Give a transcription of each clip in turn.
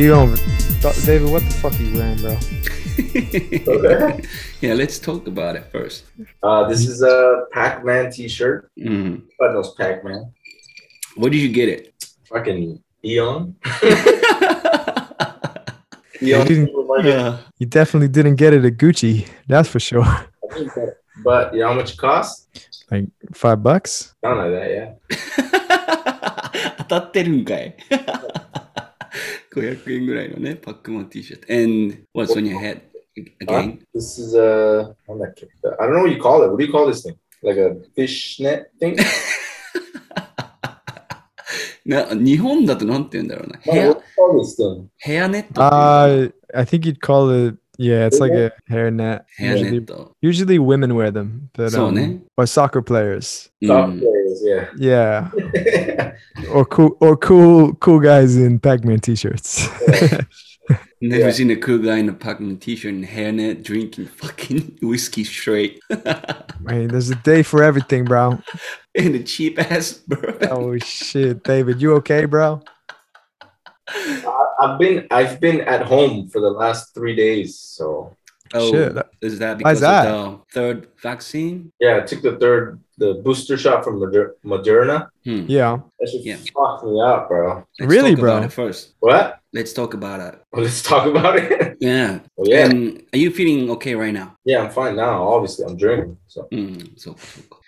you don't, David. What the fuck are you wearing, bro? okay. Yeah, let's talk about it first. Uh, this is a Pac-Man T-shirt. Mm. Everybody knows Pac-Man. Where did you get it? Fucking Aeon. Aeon you, yeah. you definitely didn't get it at Gucci. That's for sure. But you know how much it costs? Like five bucks. Something like that. Yeah. 当たってるんかい?500 円ぐらいのね、パックマン T シャツ。And what's on your head again? This is a. I don't know what you call it. What do you call this thing? Like a fishnet thing? な日本だとなんて言うんだろうな。 No, ヘア what do you call this thing? ヘアネットっていうの Uh, I think you'd call it. Yeah, it's like a hairnet. ヘアネ Usually, ット。 usually women wear them, but そう um, ね。 or soccer players. う Soccer ん players, yeah. Yeah, or cool or cool cool guys in Pac-Man t-shirts. Never seen a cool guy in a Pac-Man t-shirt and hairnet drinking fucking whiskey straight. Man, there's a day for everything, bro. and a cheap ass bourbon. Oh shit, David, you okay, bro? I- I've been I've been at home for the last three days, so Oh, Shit. is that Why's because that? of the third vaccine? yeah, I took the third the booster shot from Moder- Moderna. Hmm. Yeah, that should yeah. fuck me up, bro. Let's really, bro? first, what? Let's talk about it. Well, let's talk about it. yeah. Well, yeah. And are you feeling okay right now? Yeah, I'm fine now. Obviously, I'm drinking. So, mm, so,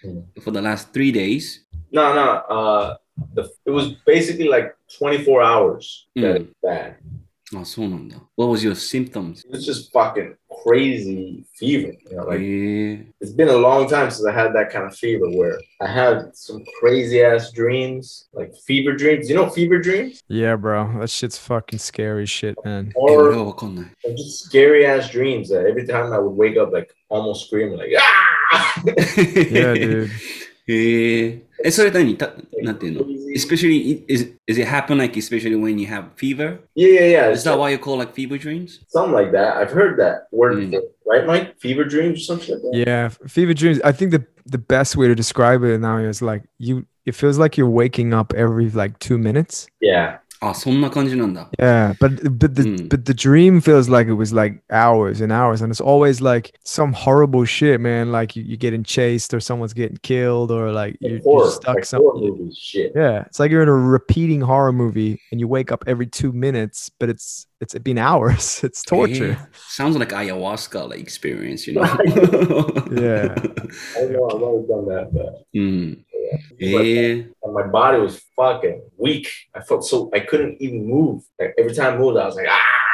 hmm. for the last three days. No, no. Uh, the, it was basically like 24 hours. Mm. That hmm. bad. Oh, so What was your symptoms? It was just fucking crazy fever. You know, like yeah. it's been a long time since I had that kind of fever where I had some crazy ass dreams, like fever dreams. You know, fever dreams? Yeah, bro. That shit's fucking scary shit, man. Or just scary ass dreams that every time I would wake up, like almost screaming, like, ah! yeah, dude. へえ。え、それ何たなんていうの Crazy. Especially, is, is it happen like especially when you have fever? Yeah, yeah, yeah. Is that why you call like fever dreams? something like that? I've heard that word, Mm. before, right, Mike? Fever dreams or something like that. Yeah, f- fever dreams. I think the the best way to describe it now is like you. It feels like you're waking up every like two minutes. Yeah. Ah, yeah, but but the hmm. but the dream feels like it was like hours and hours, and it's always like some horrible shit, man. Like you, are getting chased, or someone's getting killed, or like, you're, horror, you're, stuck like somewhere. Yeah, it's like you're in a repeating horror movie, and you wake up every two minutes, but it's it's been hours. It's torture. Sounds like ayahuasca like experience, you know. yeah. I know I've always done that, but mm. yeah. yeah. And my body was fucking weak. I felt so I couldn't even move. Like every time I moved, I was like, ah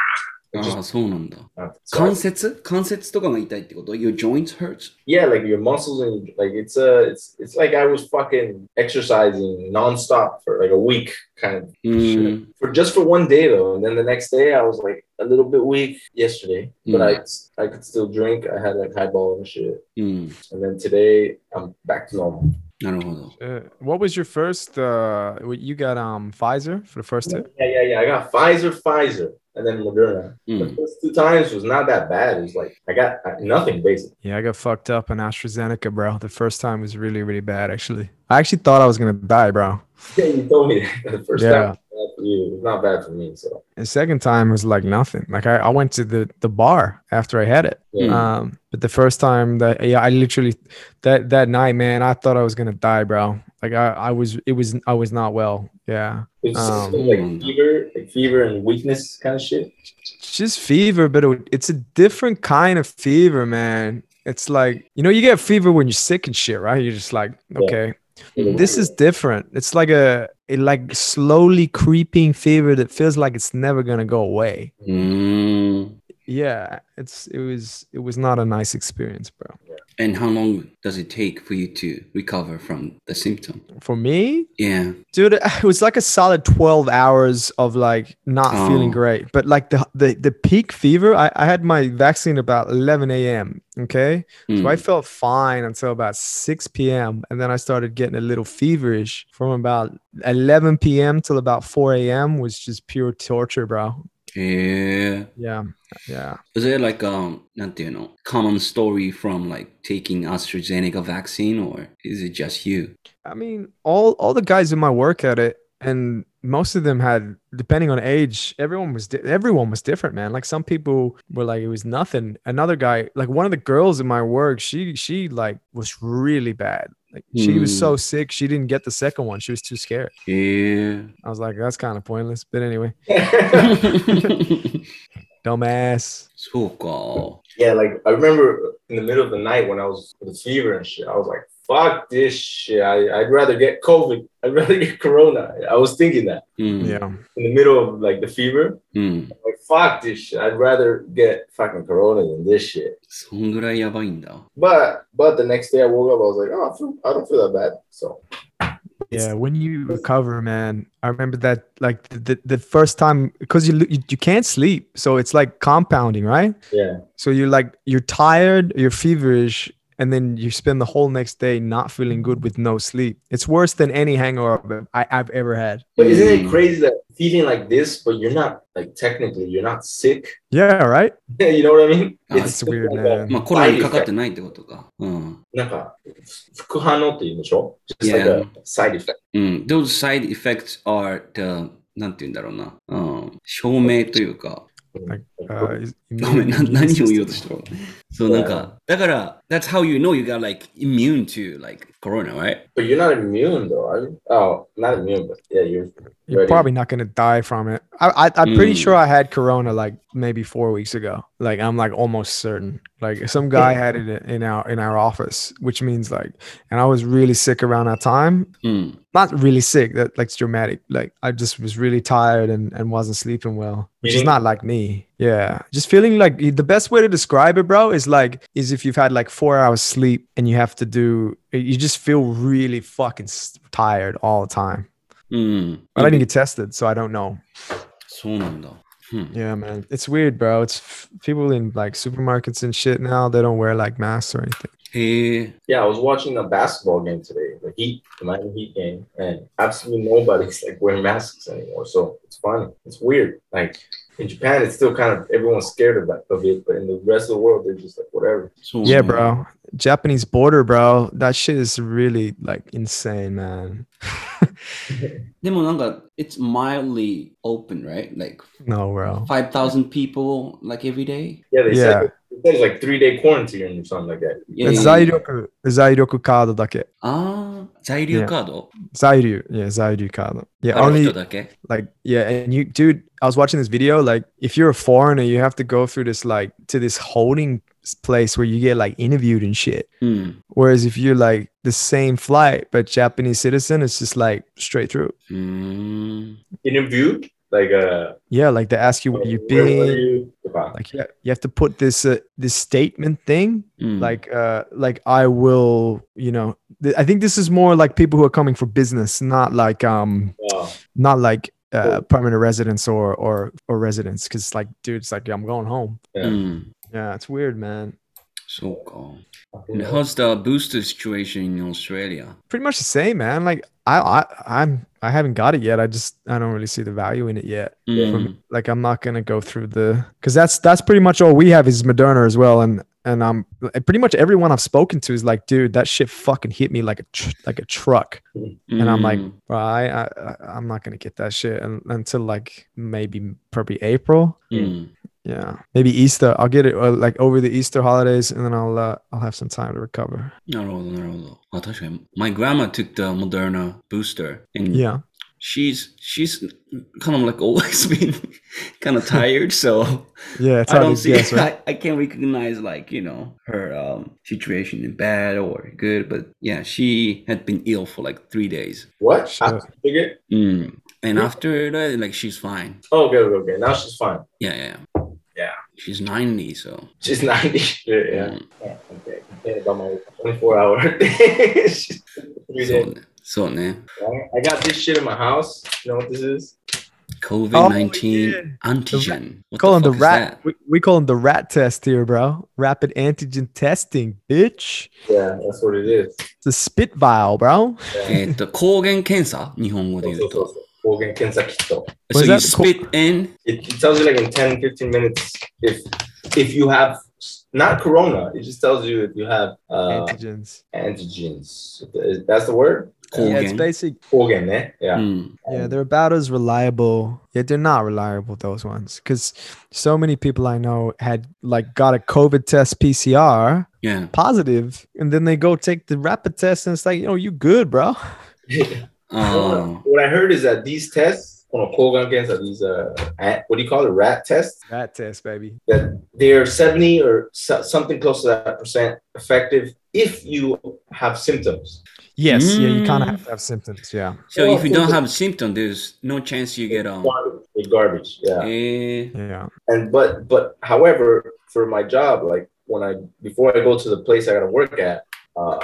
It あ just- あ、そうなんだ。 uh, so- 関節関節とかが痛いってこと ?Your joints hurts? yeah, like your muscles and like it's uh it's it's like I was fucking exercising nonstop for like a week, kind of うん。 for just for one day though, and then the next day I was like a little bit weak yesterday, but I I could still drink. I had like highball and shit, うん。 and then today I'm back to normal. なるほど。 Uh, what was your first? Uh, what- you got um Pfizer for the first two? Yeah, yeah, yeah. I got Pfizer, Pfizer, and then Moderna. う The ん。first two times was not that bad. It was like I got nothing basically. Yeah, I got fucked up on AstraZeneca, bro. The first time was really, really bad, actually. I actually thought I was gonna die, bro. Yeah, you told me that the first Yeah. time. was you. It not bad for me. So The second time was like nothing. Like I, I went to the the bar after I had it. yeah. Mm. Um, but the first time that yeah, I literally that that night, man, I thought I was gonna die, bro. Like I, I was it was I was not well. Yeah. It's Um, like fever, like fever and weakness kind of shit. Just fever, but it, it's a different kind of fever, man. It's like you know, you get fever when you're sick and shit, right? You're just like, okay. Mm. This is different. It's like a, a like slowly creeping fever that feels like it's never gonna go away. うーん。Yeah, it's it was it was not a nice experience, bro. And how long does it take for you to recover from the symptom? For me, Yeah. dude, it was like a solid 12 hours of like not feeling Oh. great. But like the the, the peak fever, I, I had my vaccine about 11 a.m. Okay. Mm. So I felt fine until about 6 p.m. And then I started getting a little feverish from about 11 p.m. till about 4 a.m. was just pure torture, bro. へえ。 Yeah. Yeah. Is there like um なんていうの common story from like taking AstraZeneca vaccine or is it just you? I mean, all all the guys in my work at it, and most of them had depending on age everyone was di- everyone was different man. Like some people were like it was nothing. Another guy like one of the girls in my work she she like was really bad. Like mm. she was so hmm. sick she didn't get the second one. She was too scared. Yeah. I was like that's kind of pointless but anyway. Dumbass. So cool. yeah like i remember in the middle of the night when i was with fever and shit i was like fuck this shit. I, would rather get COVID. I'd rather get Corona. I was thinking that. Mm. Yeah. In the middle of like the fever. Mm. Like, fuck this shit. I'd rather get fucking Corona than this shit. But but the next day I woke up, I was like, oh, I, feel, I don't feel that bad. So. Yeah, when you recover, man, I remember that like the, the first time because you, you you can't sleep, so it's like compounding, right? Yeah. So you're like you're tired, you're feverish, and then you spend the whole next day not feeling good with no sleep. It's worse than any hangover I, I've ever had. But isn't it Mm. crazy that feeling like this, but you're not like technically you're not sick? Yeah, right. you know what I mean? Ah, it's weird, like man. a まあコロナにかかってないってことか。うん。なんか副反応って言うんでしょ Just like Yeah. a side effect. うん。Those side effects are the なんて言うんだろうな。うん。証明というか。 Like, uh, is- ごめん、な何を言おうと system. したのそう、なんか、だから、that's how you know you got like immune to like corona, right? but you're not immune though, are you? Oh, not immune, but yeah, you're You're ready. probably not gonna die from it. I, I I'm pretty Mm. sure I had corona like maybe four weeks ago. Like I'm like almost certain. Like some guy had it in our in our office, which means like, and I was really sick around that time. うん。 not really sick that like it's dramatic like i just was really tired and, and wasn't sleeping well which is Meaning- not like me Yeah, just feeling like the best way to describe it, bro, is like is if you've had like four hours sleep and you have to do, you just feel really fucking tired all the time. Mm. But I didn't get tested, so I don't know. Hmm. Yeah, man, it's weird, bro. It's f- people in like supermarkets and shit now. They don't wear like masks or anything. Hey. Yeah, I was watching a basketball game today, the Heat, the Miami Heat game, and absolutely nobody's like wearing masks anymore. So it's funny. It's weird. Like in Japan, it's still kind of everyone's scared of that of it, but in the rest of the world, they're just like whatever. そう yeah なんだ bro japanese border bro that shit is really like insane man でもなんか、it's mildly open, right? Like no bro 5,000 people like every day? Yeah, they Yeah. said they said it's like three day quarantine or something like that. いやいやいや在力在力カードだけああ、在留カード在留 yeah 在留カード yeah ある人 only だけ like yeah and you dude i was watching this video like if you're a foreigner you have to go through this like to this holding s- place where you get like interviewed and shit うん。 whereas if you're like the same flight but japanese citizen it's just like straight through うーん。 Interview, like uh yeah like they ask you where you've been like yeah, you have to put this uh, this statement thing mm. like uh like i will you know th- i think this is more like people who are coming for business not like um not like uh, cool. permanent residents or or or residents because like dude it's like i'm going home yeah. Mm. yeah it's weird man so cool. And how's the booster situation in Australia? Pretty much the same, man. Like I, I, I'm, I haven't got it yet. I just, I don't really see the value in it yet. Mm. From, like I'm not gonna go through the, because that's that's pretty much all we have is Moderna as well, and and um, I'm pretty much everyone I've spoken to is like, dude, that shit fucking hit me like a tr- like a truck, mm. and I'm like, mm. well, I, I, I'm not gonna get that shit until like maybe probably April. Mm yeah maybe easter i'll get it uh, like over the easter holidays and then i'll uh, i'll have some time to recover なるほど、なるほど。あ、確かに。My grandma took the Moderna booster and yeah she's she's kind of like always been kind of tired, so yeah it's I hard don't to see guess right I, I can't recognize like you know her um situation in bad or good, but yeah, she had been ill for like three days. What? Shit. After you get? Mm. And after that, like she's fine. Oh, okay, okay, okay. Now she's fine. Yeah, yeah, yeah. Yeah. She's ninety, so She's 90. Yeah. yeah. mm. Yeah, okay. Complaining about my 24 hour She's three so days. so ne. Right? I got this shit in my house. You know what this is? COVID nineteen yeah. antigen. What call him the fuck is rat that? we, we call him the rat test here bro rapid antigen testing bitch Yeah, that's what it is. it's a spit vial bro えーっと、抗原検査日本語で言うと。 抗原検査キット。 So Was you that spit in? It, it tells you like in 10, 15 minutes if if you have not corona, it just tells you if you have uh, antigens antigens. That's the word? Yeah, it's Kogen. basic. Kogen, eh? Yeah. Mm. Yeah, they're about as reliable. Yeah, they're not reliable those ones because so many people I know had like got a COVID test PCR Yeah. positive, and then they go take the rapid test, and it's like, you know, you good, bro. Oh. what I heard is that these tests, on Kogan games, are these uh, at, what do you call it, rat tests? Rat tests, baby. That they're 70 or so, something close to that percent effective if you have symptoms. Yes, yeah, you kind Mm. of have to have symptoms. Yeah, So Well, if you don't have symptoms, there's no chance you get um. Garbage, it's garbage. Yeah. Eh, yeah. and but but however for my job like when i before i go to the place i gotta work at uh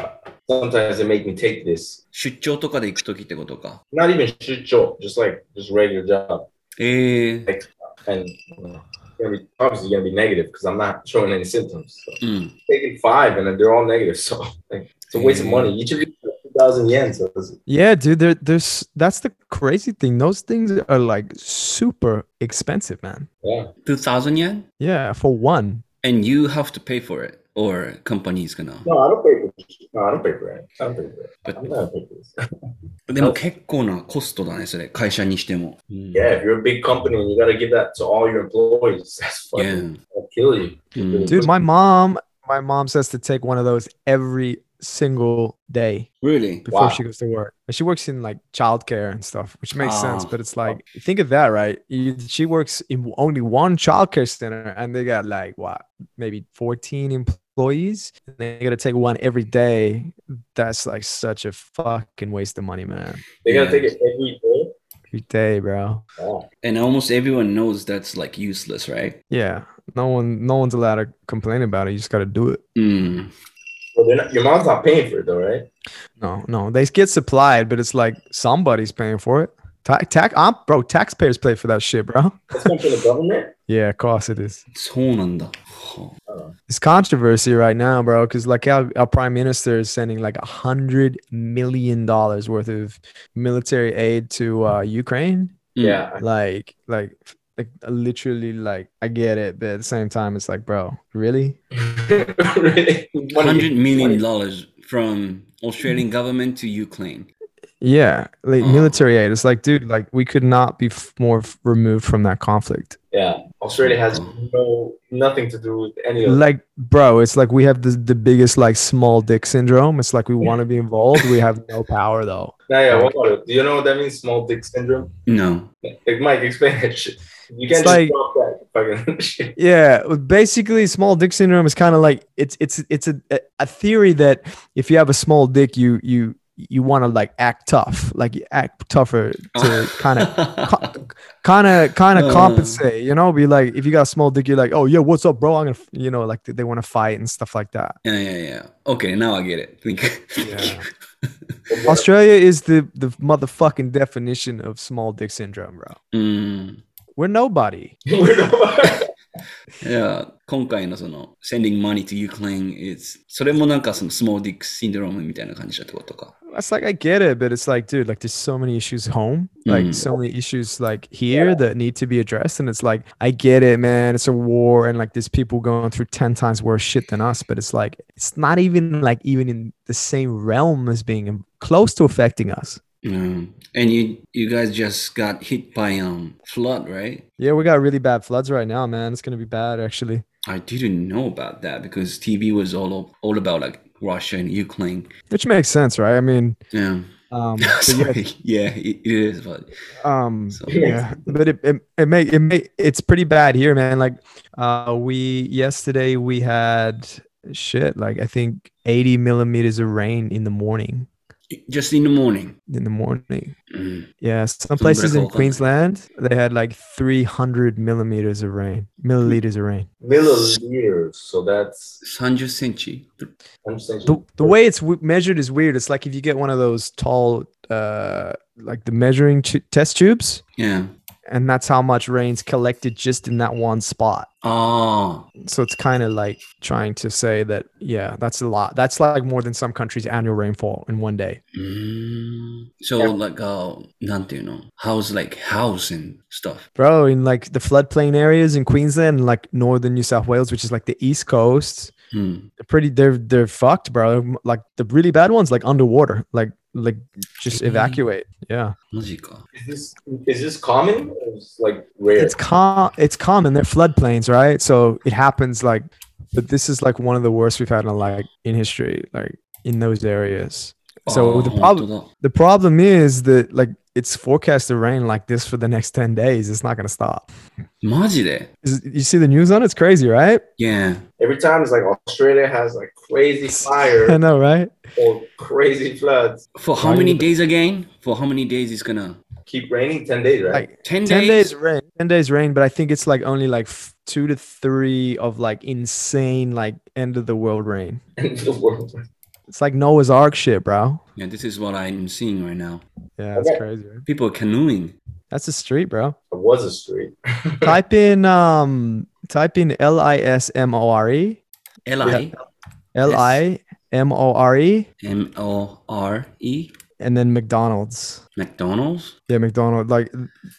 sometimes they make me take this 出張とかで行くときってことか。 not even shucho just like just regular job ええ and uh, it's gonna be obviously gonna be negative because i'm not showing any symptoms so うん。 taking five and then they're all negative so like, it's a waste of money each of these are 2000 yen so it's, Yeah, dude, there, there's that's the crazy thing. Those things are like super expensive, man. yeah 2000 yen? Yeah, for one. And you have to pay for it. Or company is gonna. no i don't pay for no i don't pay for it i don't pay for it But- i'm not gonna pay for this でも結構なコストだね、それ。会社にしても。うん yeah if you're a big company and you gotta give that to all your employees that's fucking Yeah. that'll kill you うん。 Dude, my mom, my mom says to take one of those every single day Really? before Wow. she goes to work. And she works in like childcare and stuff, which makes sense. Ah. But it's like, think of that, right? You, she works in only one childcare center, and they got like what, maybe 14 employees. And they got to take one every day. That's like such a fucking waste of money, man. They gotta Yeah. take it every day. Every day, bro. Wow. And almost everyone knows that's like useless, right? Yeah. No one, no one's allowed to complain about it. You just got to do it. Mm. Well, not, your mom's not paying for it though, right? No, no, they get supplied, but it's like somebody's paying for it. Tax, I'm, bro, taxpayers pay for that shit, bro. That's from the government. yeah, of course it is. It's oh. controversy right now, bro, because like our, our prime minister is sending like a hundred million dollars worth of military aid to uh, Ukraine. Yeah, like, like like literally, like I get it, but at the same time, it's like, bro, really? really? Hundred million dollars from Australian government to Ukraine. Yeah, like Oh. military aid. It's like, dude, like we could not be f- more f- removed from that conflict. Yeah. Australia has oh. no nothing to do with any of like bro it's like we have the, the biggest like small dick syndrome it's like we want to be involved we have no power though Nah, yeah, what about it? Do you know what that means? Small dick syndrome? No. Like, Mike, explain that shit. You can't It's like- drop that fucking shit. yeah basically small dick syndrome is kind of like it's it's it's a, a theory that if you have a small dick you you you want to like act tough like you act tougher to kind of kind of kind of compensate you know be like if you got a small dick you're like oh yeah what's up bro i'm gonna you know like they want to fight and stuff like that yeah, yeah, yeah. Okay, now I get it. Yeah. australia is the the motherfucking definition of small dick syndrome bro うん。we're nobody We're not- いや、今回のその、sending money to Ukraine is、それもなんかその、small dick syndrome みたいな感じだってことか。 It's like I get it, but it's like, dude, like there's so many issues home, like Mm. so many issues like here that need to be addressed, and it's like I get it, man. It's a war, and like there's people going through ten times worse shit than us, but it's like it's not even like even in the same realm as being close to affecting us. Um, and you you guys just got hit by um flood, right? Yeah, we got really bad floods right now, man. It's gonna be bad actually. I didn't know about that because TV was all all about like Russia and Ukraine. Which makes sense, right? I mean, Yeah, um, but yeah, sorry. Yeah, it, it is, but um So- yeah but it it, it may it may it's pretty bad here man like uh we yesterday we had shit like i think 80 millimeters of rain in the morning just in the morning. In the morning. Mm. Yeah. Some places in Queensland, they had like 300 millimeters of rain, milliliters of rain. Milliliters. So that's 100 centi. The, the way it's w- measured is weird. It's like if you get one of those tall, uh, like the measuring t- test tubes. Yeah and that's how much rain's collected just in that one spot. Oh. So it's kind of like trying to say that, yeah, that's a lot. That's like more than some countries' annual rainfall in one day. Mm. So yeah. like, uh, you know, how's like housing stuff? Bro, in like the floodplain areas in Queensland, like northern New South Wales, which is like the east coast, Hmm. They're pretty. They're they're fucked, bro. Like the really bad ones, like underwater. Like like just evacuate. Yeah. Is this is this common? Like rare. It's com. It's common. They're floodplains, right? So it happens like, but this is like one of the worst we've had in like in history. Like in those areas. あ So ー the 本 problem 当だ the problem is that like it's forecast to rain like this for the next ten days. It's not gonna stop. マジで Is- You see the news on it? It's crazy, right? Yeah. Every time it's like Australia has like crazy I fire know, right? or crazy floods. For how many days again? For how many days it's gonna? Keep raining 10 days, right? Like 10 10 days? days rain 10 days rain but i think it's like only like f- two to three of like insane like end of the world rain And the world. it's like noah's ark shit bro Yeah, this is what I'm seeing right now. yeah that's Okay. crazy right? People are canoeing. that's a street bro It was a street. type in um type in l-i-s-m-o-r-e L-I l-i-m-o-r-e M-O-R-E. and then mcdonald's McDonald's. yeah mcdonald like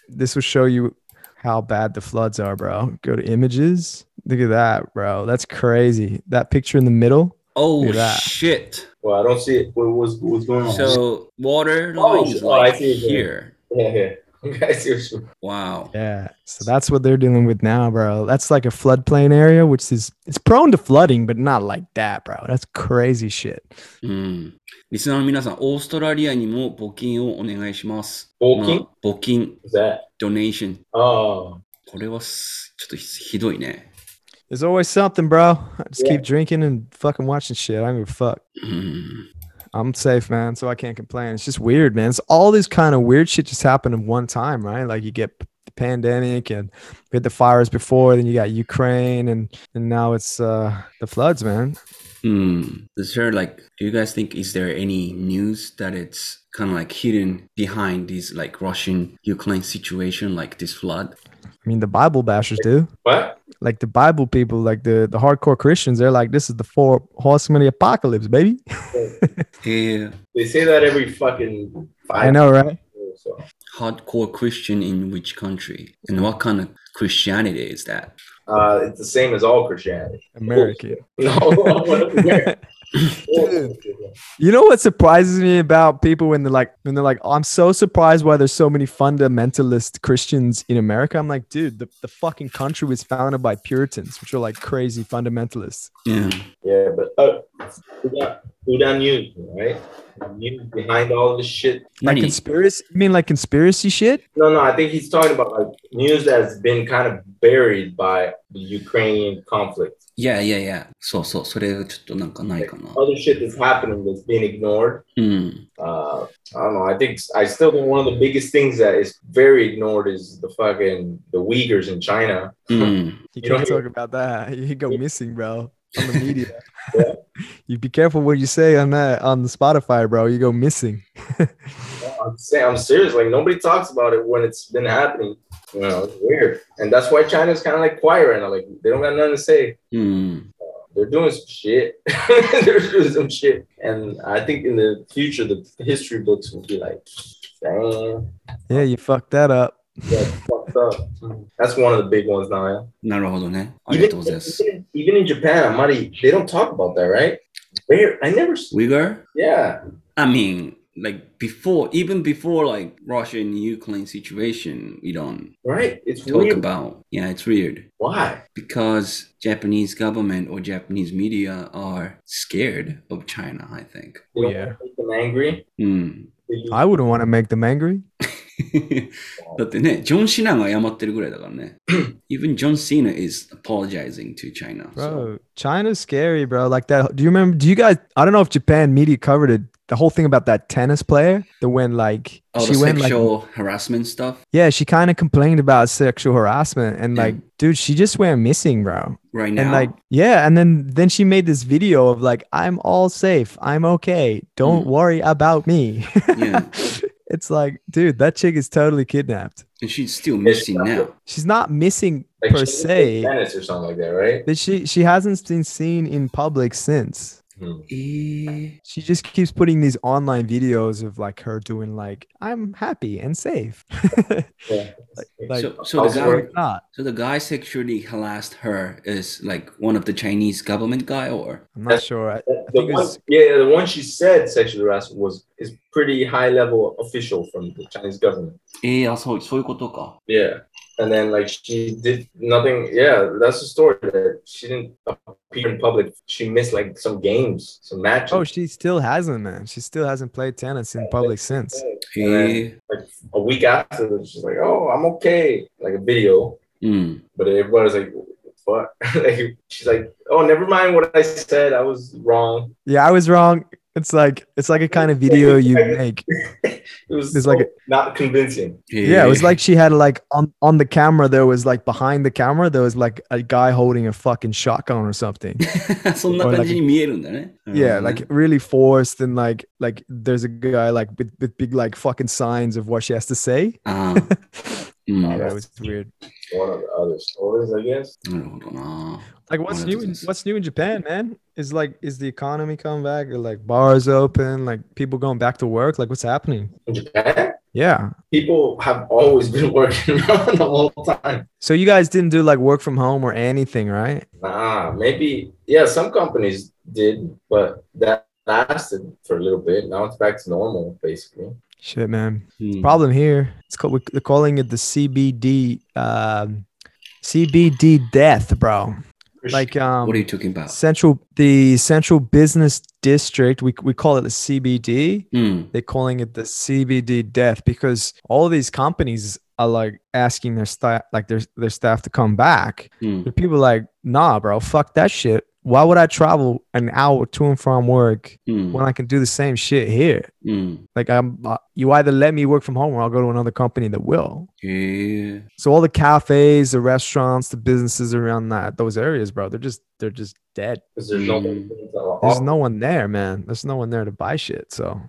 this will show you how bad the floods are bro go to images look at that bro that's crazy that picture in the middle Oh Look at that. shit. Well, I don't see it. What was what's going on? So water Oh, line is oh, I like see it there. here. yeah, yeah. I see what you- Wow. Yeah. So that's what they're dealing with now, bro. That's like a floodplain area, which is it's prone to flooding, but not like that, bro. That's crazy shit. うん。リスナーの皆さん、オーストラリアにも募金をお願いします。募金まあ募金、 What's that? donation。 Oh, これはすちょっとひひどいね。 There's always something, bro. I just Yeah. keep drinking and fucking watching shit. I don't give a fuck. I'm safe, man. So I can't complain. It's just weird, man. It's all this kind of weird shit just happened at one time, right? Like you get the pandemic and we had the fires before, then you got Ukraine and and now it's uh the floods, man. Hmm. Is there like, do you guys think, is there any news that it's kind of like hidden behind this like Russian Ukraine situation, like this flood? I mean the Bible bashers do. what? like the Bible people, like the the hardcore Christians, they're like, this is the four horsemen of the apocalypse, baby. Yeah. They say that every fucking five I know, right? So. Hardcore Christian in which country? And what kind of Christianity is that? Uh, it's the same as all Christianity. American. No, Dude. You know what surprises me about people when they're like, when they're like, I'm so surprised why there's so many fundamentalist Christians in America. I'm like, dude, the, the fucking country was founded by Puritans, which are like crazy fundamentalists. Yeah. yeah, but uh, who got who done news, right? News behind all this shit. Like conspiracy? You mean like conspiracy shit? No, no, I think he's talking about like news that's been kind of buried by the Ukrainian conflict. Yeah, yeah, yeah. そうそう。それちょっとなんかないかな。 Other shit that's happening that's being ignored. うん。 Uh, I don't know. I think I still think one of the biggest things that is very ignored is the fucking the Uyghurs in China. うん。 You You don't can't hear- talk about that. You go missing, bro. On the media. Yeah. You be careful what you say on that on the Spotify, bro. You go missing. I'm saying I'm serious. Like nobody talks about it when it's been happening. You know, it's weird, and that's why China's kind of like quiet right now. Like they don't got nothing to say. うん。 They're doing some shit. They're doing some shit, and I think in the future the history books will be like, "Damn, Yeah, you fucked that up. that's fucked up." That's one of the big ones now. Yeah. なるほどね。ありがとう Even, ございます。 even, even in Japan, Amari, they don't talk about that, right? Where I never. s- Uyghur? Yeah. I mean, like before, even before like Russia and Ukraine situation, we don't Right. It's talk weird. about. Yeah, it's weird Why? because Japanese government or Japanese media are scared of China. I think. They don't Yeah. make them angry. うん。 They use- I wouldn't want to make them angry. だってね、ジョン・シナが謝ってるぐらいだからね。Even John Cena is apologizing to China. So. Bro, China's scary, bro. Like that. Do you remember? Do you guys? I don't know if Japan media covered it. the whole thing about that tennis player, the when like All she the went like sexual harassment stuff yeah, she kind of complained about sexual harassment and Yeah. like, dude, she just went missing, bro. right now. And like, yeah, and then then she made this video of like, I'm all safe, I'm okay, don't Mm. worry about me. Yeah. it's like, dude, that chick is totally kidnapped. and she's still missing now. She's not missing like per she didn't play se, tennis or something like that, right? but she she hasn't been seen in public since. Hmm. Eh, She just keeps putting these online videos of like her doing like I'm happy and safe. Yeah. Like, so, so the guy, Housework. not. so the guy sexually harassed her is like one of the Chinese government guy, or I'm not That's- sure. I, I The think it one, was, yeah, the one she said sexual harassment was is pretty high level official from the Chinese government. ええあ、そう、そういうことか。 Yeah. and then like she did nothing. Yeah, that's the story that she didn't appear in public. She missed like some games, some matches. Oh, she still hasn't, man. She still hasn't played tennis in public since. And then, like a week after, she's like, "Oh, I'm okay," like a video. Mm. But everybody's like, fuck? like she's like, oh, never mind what I said. I was wrong. Yeah, I was wrong. It's like it's like a kind of video you make. it was, it's so like a, not convincing. Yeah, it was like she had like on on the camera there was like behind the camera there was like a guy holding a fucking shotgun or something. or like, yeah, like really forced and like like there's a guy like with, with big like fucking signs of what she has to say. Uh-huh. Yeah, it was weird one of the other stores, I guess. I don't know. Like what's new in what's new in Japan, man? Is like is the economy coming back? Or like bars open, like people going back to work? Like what's happening? In Japan? Yeah. People have always been working the whole time. So you guys didn't do like work from home or anything, right? Nah, maybe yeah, some companies did, but that lasted for a little bit. Now it's back to normal, basically. Shit, man. Hmm. Problem here. It's called we're calling it the CBD um, CBD death, bro. Like um, what are you talking about? Central the Central Business District. We we call it the CBD. Hmm. They're calling it the CBD death because all these companies are like asking their staff like their their staff to come back. Hmm. People like, nah, bro, fuck that shit why would I travel an hour to and from work mm. when I can do the same shit here? Mm. Like I'm, uh, you either let me work from home or I'll go to another company that will. Yeah. So all the cafes, the restaurants, the businesses around that those areas, bro, they're just they're just dead. There's no, hmm. there's no one there, man. There's no one there to buy shit. So,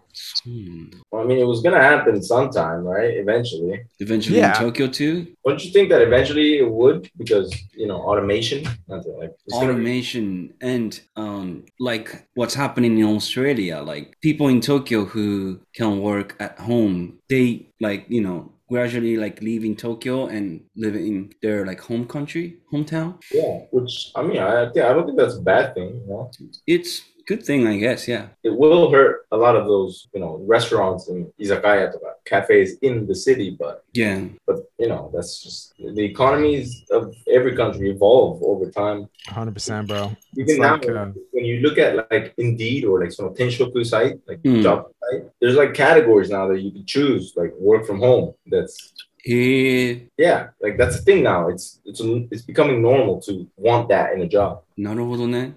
hmm. well, I mean, it was gonna happen sometime, right? Eventually. Eventually, yeah. in Tokyo too. Don't you think that eventually it would? Because you know, automation. Like, automation be- and um, like what's happening in Australia. Like people in Tokyo who can work at home, they like you know gradually like leaving Tokyo and living in their like home country hometown yeah. Which I mean, I think I don't think that's a bad thing. You know, it's good thing I guess yeah it will hurt a lot of those you know restaurants and izakaya cafes in the city, but yeah but you know that's just the economies of every country evolve over time. 100%, bro. Even It's now, like, uh, when you look at like Indeed or like some Tenshoku site, like Mm. job site, there's like categories now that you can choose, like work from home. That's へえ yeah, like that's a thing now. It's it's it's becoming normal to want that in a job. なるほどね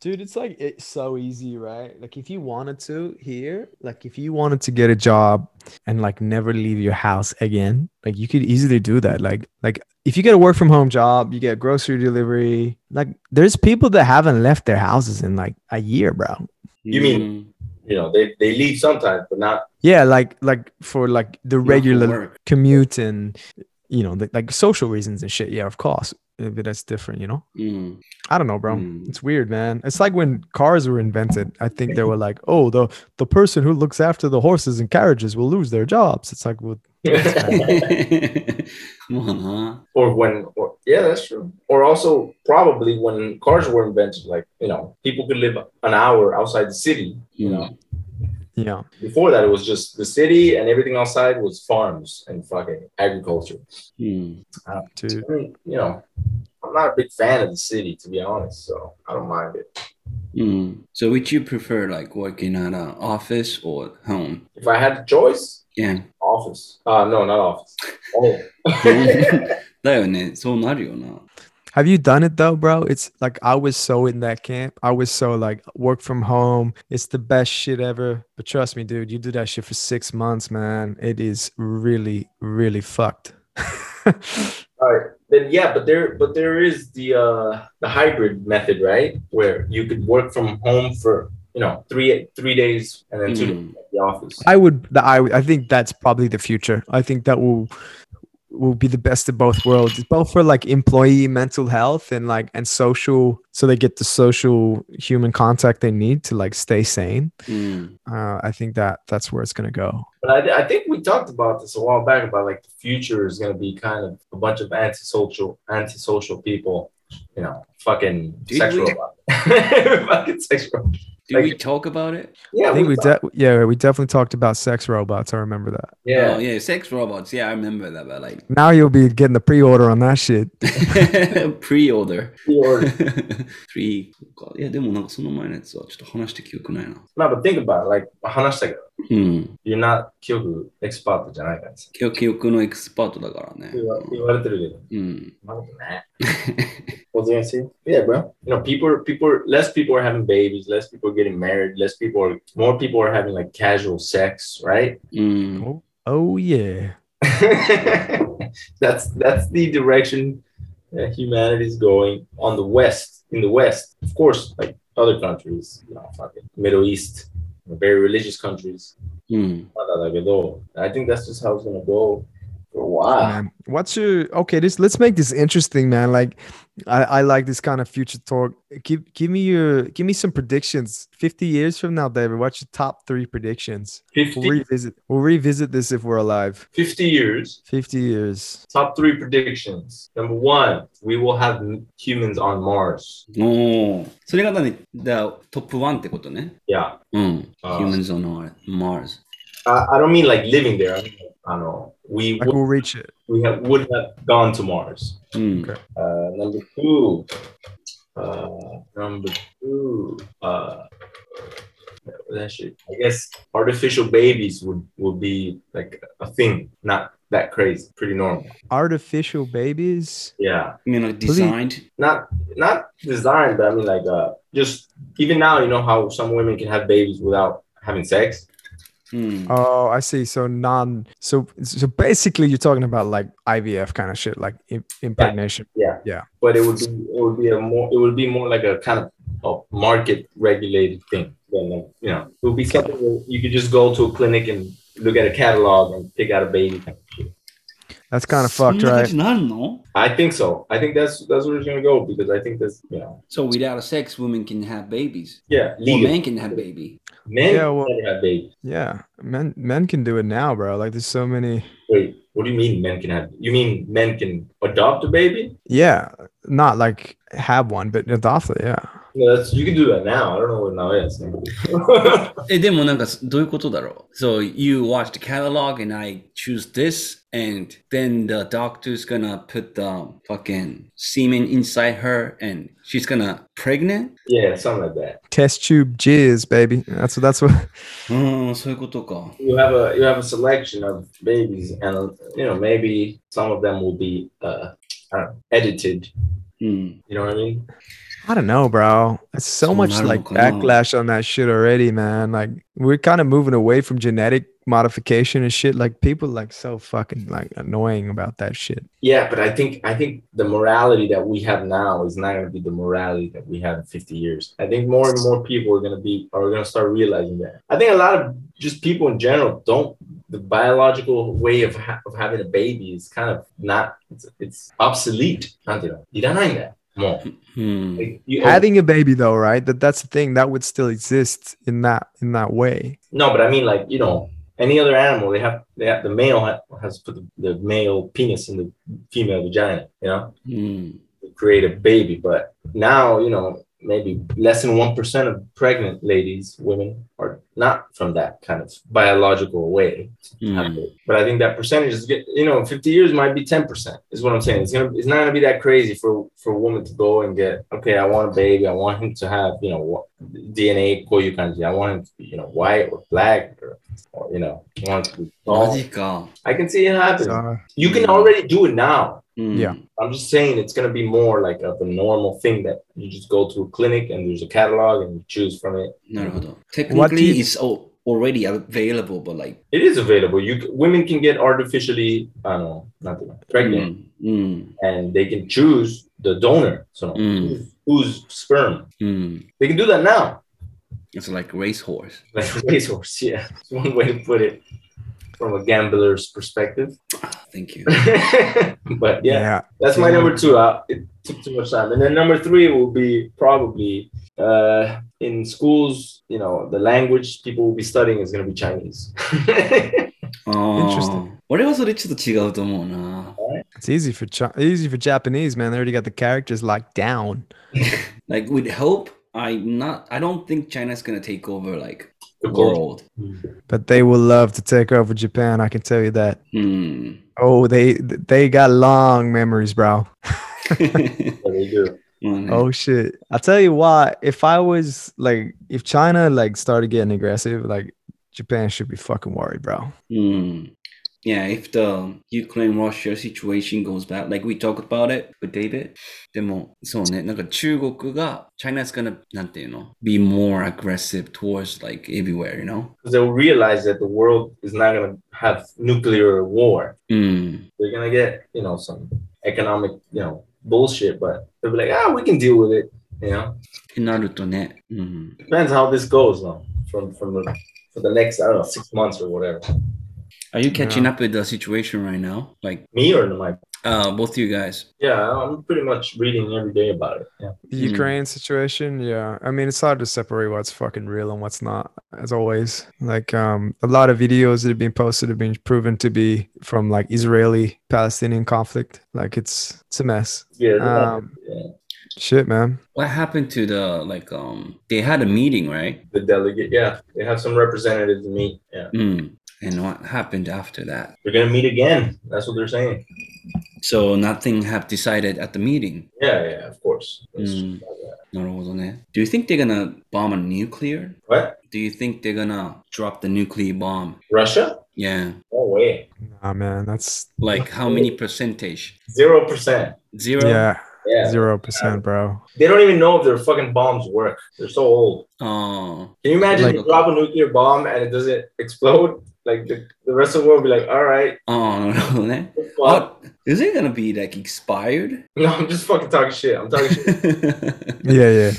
Dude, it's like it's so easy, right? Like if you wanted to here, like if you wanted to get a job and like never leave your house again, like you could easily do that. Like like if you get a work from home job, you get grocery delivery. Like there's people that haven't left their houses in like a year, bro. You mean- You know, they, they leave sometimes, but not Yeah, like like for like the regular commute and you know, the, like social reasons and shit. Yeah, of course maybe that's different, you know? Mm. I don't know, bro. Mm. It's weird, man. It's like when cars were invented. I think they were like, oh, the the person who looks after the horses and carriages will lose their jobs. It's like, well, come on, huh? Or when, or, yeah, that's true. Or also probably when cars were invented, like you know, people could live an hour outside the city, you mm. know yeah, before that it was just the city and everything outside was farms and fucking agriculture. うん。 dude. I mean, you know, I'm not a big fan of the city to be honest, so I don't mind it. うん。So would you prefer like working at an office or home? If I had the choice, Yeah. office. Uh no, not office. Oh. だよね。そうなるよな。 Have you done it though, bro? It's like I was so in that camp. I was so like work from home. It's the best shit ever. But trust me, dude, you do that shit for six months, man. It is really, really fucked. All right. Then yeah, but there but there is the uh the hybrid method, right? Where you could work from home for you know three three days and then two Mm. days at the office. I would. I I think that's probably the future. I think that will will be the best of both worlds. Both for like employee mental health and like and social, so they get the social human contact they need to like stay sane. うん。Uh, I think that that's where it's gonna go. But I, I think we talked about this a while back about like the future is going to be kind of a bunch of antisocial, antisocial people, you know, fucking Did sex we? robot, fucking sex robot. Did Like- we talk about it? Yeah, I think we talked- de- yeah we definitely talked about sex robots. I remember that. yeah. Oh, yeah, sex robots. Yeah, I remember that, but like Now you'll be getting the pre-order on that shit. pre-order。 Or, 3か。いや、でもなんかその前のやつはちょっと話して記憶ないな。 no, but think about it. Like, 話したけどうん。 you're not 記憶エキスパートじゃないからさ。記憶記憶のエキスパートだからね。言わ言われてるけど。うん。 そんなことない What was I gonna say? yeah, bro. You know, people, people, less people are having babies, less people are getting married, less people are, more people are having like casual sex, right? Mm. Oh, oh, yeah. that's that's the direction that humanity is going on the West. In the West, of course, like other countries, you know, fucking Middle East, very religious countries. Mm. I think that's just how it's gonna go for a while. man. What's your okay? This let's make this interesting, man. Like, I, I like this kind of future talk. Give give me your give me some predictions. Fifty years from now, David. What's your top three predictions? 50, We'll revisit. We'll revisit this if we're alive. 50 years, Fifty years. top three predictions. Number one, we will have humans on Mars. おーそれが何だトップ1ってことね。 Yeah. うん。あー Humans on Mars. I, I don't mean like living there. I mean, I don't know. We Like would, we'll reach it. we have, would have gone to Mars. うん。Okay. Uh, number two, uh, number two, uh, that shit. I guess artificial babies would would be like a thing, not that crazy, pretty normal. Artificial babies. Yeah, I mean, like designed. not not designed, but I mean like uh, just even now, you know how some women can have babies without having sex. うん。Oh, I see. So non. So so basically, you're talking about like IVF kind of shit, like im- impregnation. Yeah, yeah. But it would be it would be a more it would be more like a kind of a market regulated thing. Than, like, you know, it would be something where you could just go to a clinic and look at a catalog and pick out a baby. kind of shit. That's kind of そん fucked, な感 right? じになるの I think so. I think that's that's where it's gonna go because I think that's you know So without sex, women can have babies. yeah Or legal. men can have baby. Men Yeah, well- never have babies. Yeah, men men can do it now, bro. Like there's so many. Wait, what do you mean men can have? You mean men can adopt a baby? Yeah, not like have one, but adopt it. Yeah. No, that's you can do that now. I don't know what now is. え、でもなんかどういうことだろう ?So you watch the catalog and I choose this and then the doctor's gonna put the fucking semen inside her and she's gonna pregnant? yeah, something like that. Test tube jizz, baby. That's what. That's what. うん、そういうことか。 You have a you have a selection of babies, and you know maybe some of them will be uh, I don't know, edited. うん。 You know what I mean? I don't know, bro. It's so So much narrow, like come on. backlash on that shit already, man. Like we're kind of moving away from genetic modification and shit. Like people like so fucking like annoying about that shit. Yeah, but I think I think the morality that we have now is not going to be the morality that we had in 50 years. I think more and more people are going to be are going to start realizing that. I think a lot of just people in general don't the biological way of ha- of having a baby is kind of not it's, it's obsolete. なんていうのいらないんだよ。 Hmm. Like, Having a baby though, right? That that's the thing that would still exist in that in that way. No, but I mean, like you know, any other animal, they have they have the male has put the, the male penis in the female vagina. You know, hmm. to create a baby. But now, you know, maybe less than 1% of pregnant ladies, women, are not from that kind of biological way. Mm. But I think that percentage is—you know, 50 years might be 10%, is what I'm saying. It's, gonna, it's not going to be that crazy for, for a woman to go and get, okay, I want a baby. I want him to have, you know, DNA, I want him to be, you know, white or black or, or you know, want to be. I can see it happen. You can already do it now yeah. Mm. I'm just saying it's going to be more like a, the normal thing that you just go to a clinic and there's a catalog and you choose from it. No, no, no. Technically, it's all, already available, but like it is available. You women can get artificially, I don't know, pregnant, mm, mm. and they can choose the donor. So mm. who's sperm? Mm. They can do that now. It's like racehorse. Like racehorse, yeah. It's one way to put it from a gambler's perspective. Thank you. but yeah, that's my number two. Uh, it took too much time. And then number three will be probably uh, in schools, you know, the language people will be studying is going to be Chinese. あー Interesting. 俺はそれちょっと違うと思うな。 It's easy for Chi- easy for Japanese, man. They already got the characters locked down. Like with help, I not I don't think China's gonna take over like the The culture. world. But they will love to take over Japan. I can tell you that. Hmm. Oh, they they got long memories, bro. yeah, they do. Mm-hmm. Oh shit! I'll tell you why. If I was like, if China like started getting aggressive, like Japan should be fucking worried, bro. Mm Yeah, if the Ukraine Russia situation goes bad, like we talked about it with David, でも、そうね、なんか中国が、China's gonna, なんていうの be more aggressive towards like everywhere, you know? Because they'll realize that the world is not going to have nuclear war. うん。 They're going to get, you know, some economic, you know, bullshit, but they'll be like, ah, we can deal with it. You know, ってなるとね、うん。 depends how this goes, though, from from the for the next, I don't know, six months or whatever. Are you catching up with the situation right now? Like, Me or my uh, both you guys. Yeah, I'm pretty much reading every day about it. Yeah. The Mm. Ukraine situation, yeah. I mean, it's hard to separate what's fucking real and what's not, as always. Like, um, a lot of videos that have been posted have been proven to be from like Israeli Palestinian conflict. Like, it's it's a mess. Yeah. Um, yeah. Shit, man. What happened to the like um they had a meeting, right? The delegate, yeah. They have some representatives meet. Yeah. Mm. And what happened after that? They're gonna meet again. That's what they're saying. So nothing have decided at the meeting. Yeah, yeah, of course. That's- Mm. Do you think they're gonna bomb a nuclear? What? Do you think they're gonna drop the nuclear bomb? Russia? Yeah. No way. Ah, man, that's Like how many percentage? Zero percent. Zero? yeah, Yeah. zero percent, bro. They don't even know if their fucking bombs work. They're so old. Oh. Can you imagine Like- you drop a nuclear bomb and it doesn't explode? Like the, the rest of the world will be like, all right, Oh no, no. fuck. What? Is it gonna be like expired? No, I'm just fucking talking shit. I'm talking shit. Yeah, yeah.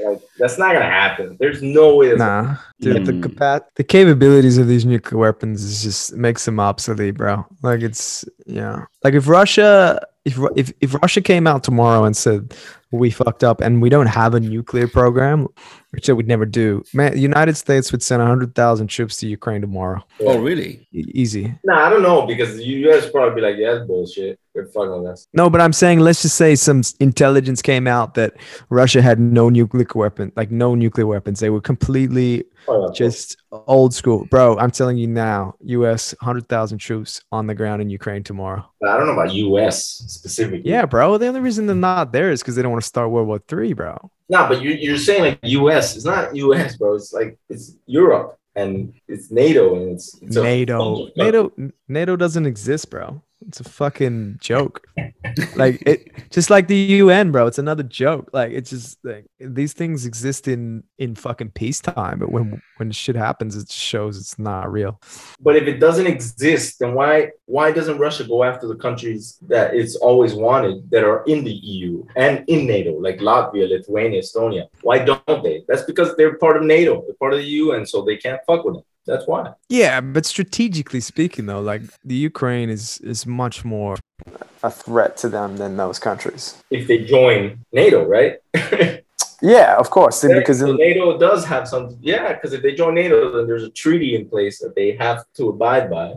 Like that's not gonna happen. There's no way. That's Nah, dude, the Mm. capa- the capabilities of these nuclear weapons is just makes them obsolete, bro. Like it's yeah, like if Russia, if if if Russia came out tomorrow and said we fucked up and we don't have a nuclear program, which they would never do, man, United States would send hundred thousand troops to Ukraine tomorrow, oh really? E- easy. Nah, I don't know because the U.S. probably be like, yeah, that's bullshit. They're fucking us. No, but I'm saying let's just say some intelligence came out that Russia had no nuclear weapon, like no nuclear weapons. They were completely Oh, yeah, just old school, bro. I'm telling you now, U.S. hundred thousand troops on the ground in Ukraine tomorrow. But I don't know about U.S. specifically. Yeah, bro. The only reason they're not there is because they don't want to start World War Three, bro. Nah, but you, you're saying like U.S. It's not U.S., bro. It's like it's Europe and it's NATO and it's, it's NATO, NATO, NATO doesn't exist, bro. It's a fucking joke. like it, just like the UN, bro. It's another joke. Like it's just like these things exist in in fucking peacetime, but when when shit happens, it shows it's not real. But if it doesn't exist, then why why doesn't Russia go after the countries that it's always wanted that are in the EU and in NATO, like Latvia, Lithuania, Estonia? Why don't they? That's because they're part of NATO, they're part of the EU, and so they can't fuck with them. That's why. Yeah, but strategically speaking, though, like the Ukraine is is much more a threat to them than those countries. If they join NATO, right? Yeah, of course, because So NATO does have some. Yeah, because if they join NATO, then there's a treaty in place that they have to abide by.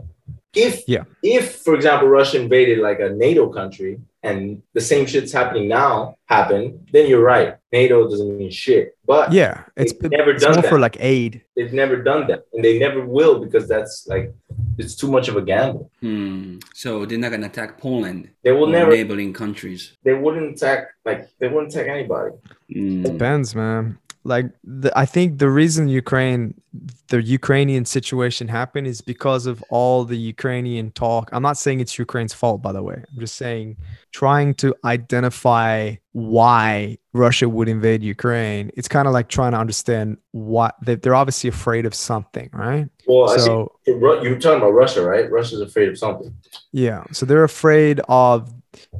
If Yeah. if for example Russia invaded like a NATO country and the same shit's happening now happen, then you're right. NATO doesn't mean shit. But yeah, it's, They've never it's done more that. for like aid. they've never done that, and they never will because that's like it's too much of a gamble. Hmm. So they're not gonna attack Poland They will never. neighboring countries. They wouldn't attack like they wouldn't attack anybody. Hmm. Depends, man. Like the, I think the reason Ukraine, the Ukrainian situation happened is because of all the Ukrainian talk. I'm not saying it's Ukraine's fault, by the way. I'm just saying trying to identify why Russia would invade Ukraine. It's kind of like trying to understand what they, they're obviously afraid of something, right? Well, So you're talking about Russia, right? Russia's afraid of something. Yeah. So they're afraid of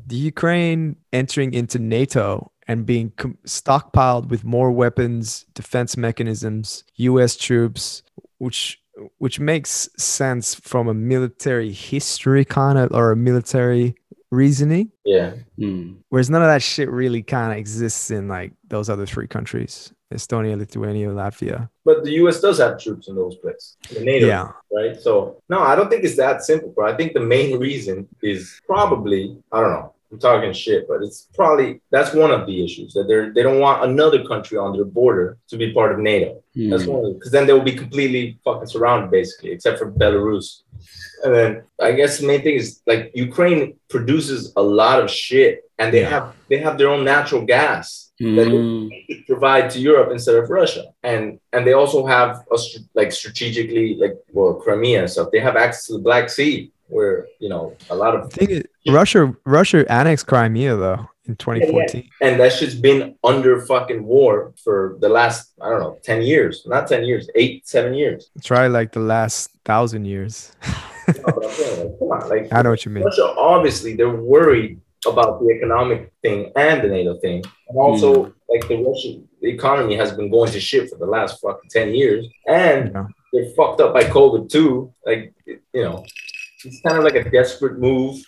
the Ukraine entering into NATO and being com- stockpiled with more weapons, defense mechanisms, US troops, which which makes sense from a military history kind of or a military reasoning. Yeah. Mm. Whereas none of that shit really kind of exists in like those other three countries: Estonia, Lithuania, Latvia. But the U.S. does have troops in those places. The NATO, Yeah, right? So no, I don't think it's that simple, bro. I think the main reason is probably I don't know. I'm talking shit, but it's probably that's one of the issues that they're they don't want another country on their border to be part of NATO. That's Mm. one because then they will be completely fucking surrounded, basically, except for Belarus. And then I guess the main thing is like Ukraine produces a lot of shit, and they Yeah. have they have their own natural gas that Mm. they provide to Europe instead of Russia, and and they also have a like strategically like well Crimea and stuff. They have access to the Black Sea, where you know a lot of think Russia Russia annexed Crimea though in 2014. and that shit's been under fucking war for the last I don't know ten years, not ten years, eight seven years. Try like the last thousand years. You I'm saying? Like, come on, like I know what you mean. Russia, obviously, they're worried about the economic thing and the NATO thing. And also, hmm. like, the Russian the economy has been going to shit for the last fucking 10 years. And Yeah. they're fucked up by COVID, too. Like, you know, it's kind of like a desperate move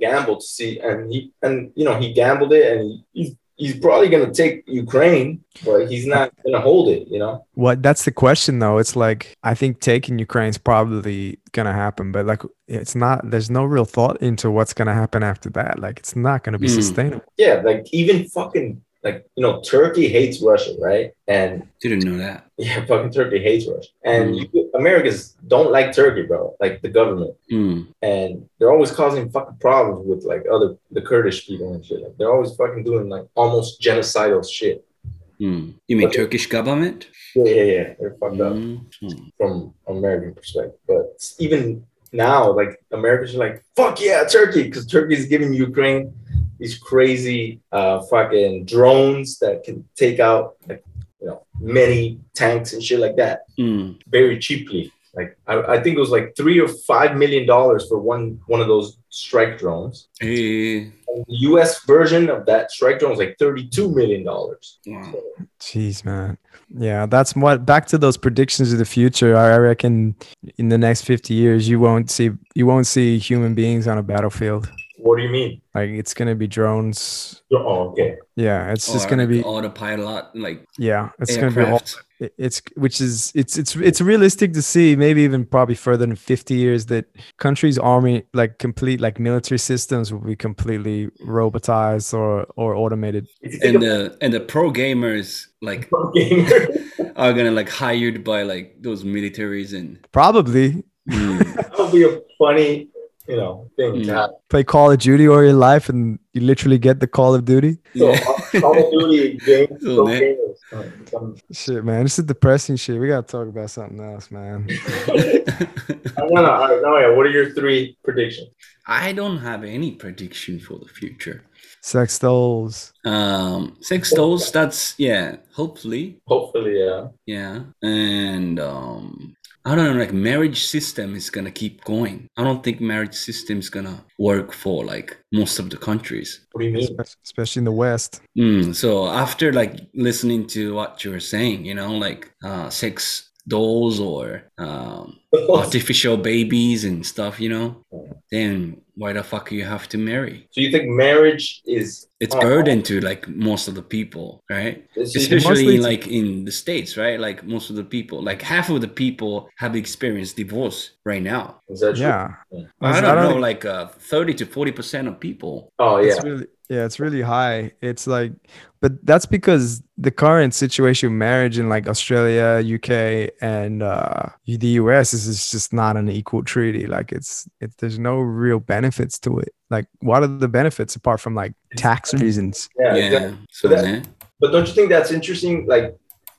gamble to see. And he, and, you know, he gambled it and he, he's, he's probably going to take Ukraine, but he's not going to hold it, you know? What that's the question though. It's like I think taking Ukraine's probably gonna happen, but like it's not. There's no real thought into what's gonna happen after that. Like it's not gonna be Hmm. sustainable. Yeah, like, even fucking, like, you know, Turkey hates Russia, right? And you Didn't know that. Yeah, fucking Turkey hates Russia. And Mm. you, Americans don't like Turkey, bro. Like the government. Mm. And they're always causing fucking problems with like other the Kurdish people and shit. Like they're always fucking doing like almost genocidal shit. Mm. You mean Okay. Turkish government? Yeah, yeah, yeah. They're fucked up. Mm. from American perspective. But even now, like Americans are like, fuck yeah, Turkey, because Turkey is giving Ukraine these crazy uh fucking drones that can take out like you know many tanks and shit like that. Mm. very cheaply. Like I, I think it was like three or five million dollars for one one of those strike drones. Eh, And the U.S. version of that strike drone was like thirty-two million dollars. wow. Jeez, man. Yeah, that's what. Back to those predictions of the future. I I reckon in the next 50 years, you won't see you won't see human beings on a battlefield. What do you mean? Like it's gonna be drones. Oh, okay. Yeah, it's just gonna be. autopilot, like Yeah, it's gonna be all it's which is it's it's it's realistic to see maybe even probably further than 50 years that countries army like complete like military systems will be completely robotized or or automated If you think and the and the pro gamers like about gamers, are gonna like hired by like those militaries and probably Mm. that would be a funny, you know, thing to Mm. have. play call of duty all your life and you literally get the call of duty So Yeah. Call of Duty games, So pro man. gamers. Uh, some- shit man this is depressing shit we gotta talk about something else man I don't know. All right, now, yeah. What are your three predictions? I don't have any prediction for the future. sex dolls Um, sex dolls. That's yeah. Hopefully, Hopefully, yeah. yeah. And um, I don't know. Like marriage system is gonna keep going. I don't think marriage system is gonna work for like most of the countries. What do you mean? especially in the west Mm, so after like listening to what you were saying, you know, like uh, sex dolls or um, artificial babies and stuff, you know, then why the fuck you have to marry? So you think marriage is It's burden to like most of the people, right? is Especially in, like in the states, right? Like most of the people, like half of the people have experienced divorce right now. Is that true? yeah I I don't know, think- like uh, thirty to forty percent of people. Oh yeah. it's really yeah it's really high it's like but that's because the current situation of marriage in like australia uk and uh the us is, is just not an equal treaty like it's it's there's no real benefits to it like what are the benefits apart from like tax reasons Yeah. Yeah. exactly. So But that- But don't you think that's interesting? Like,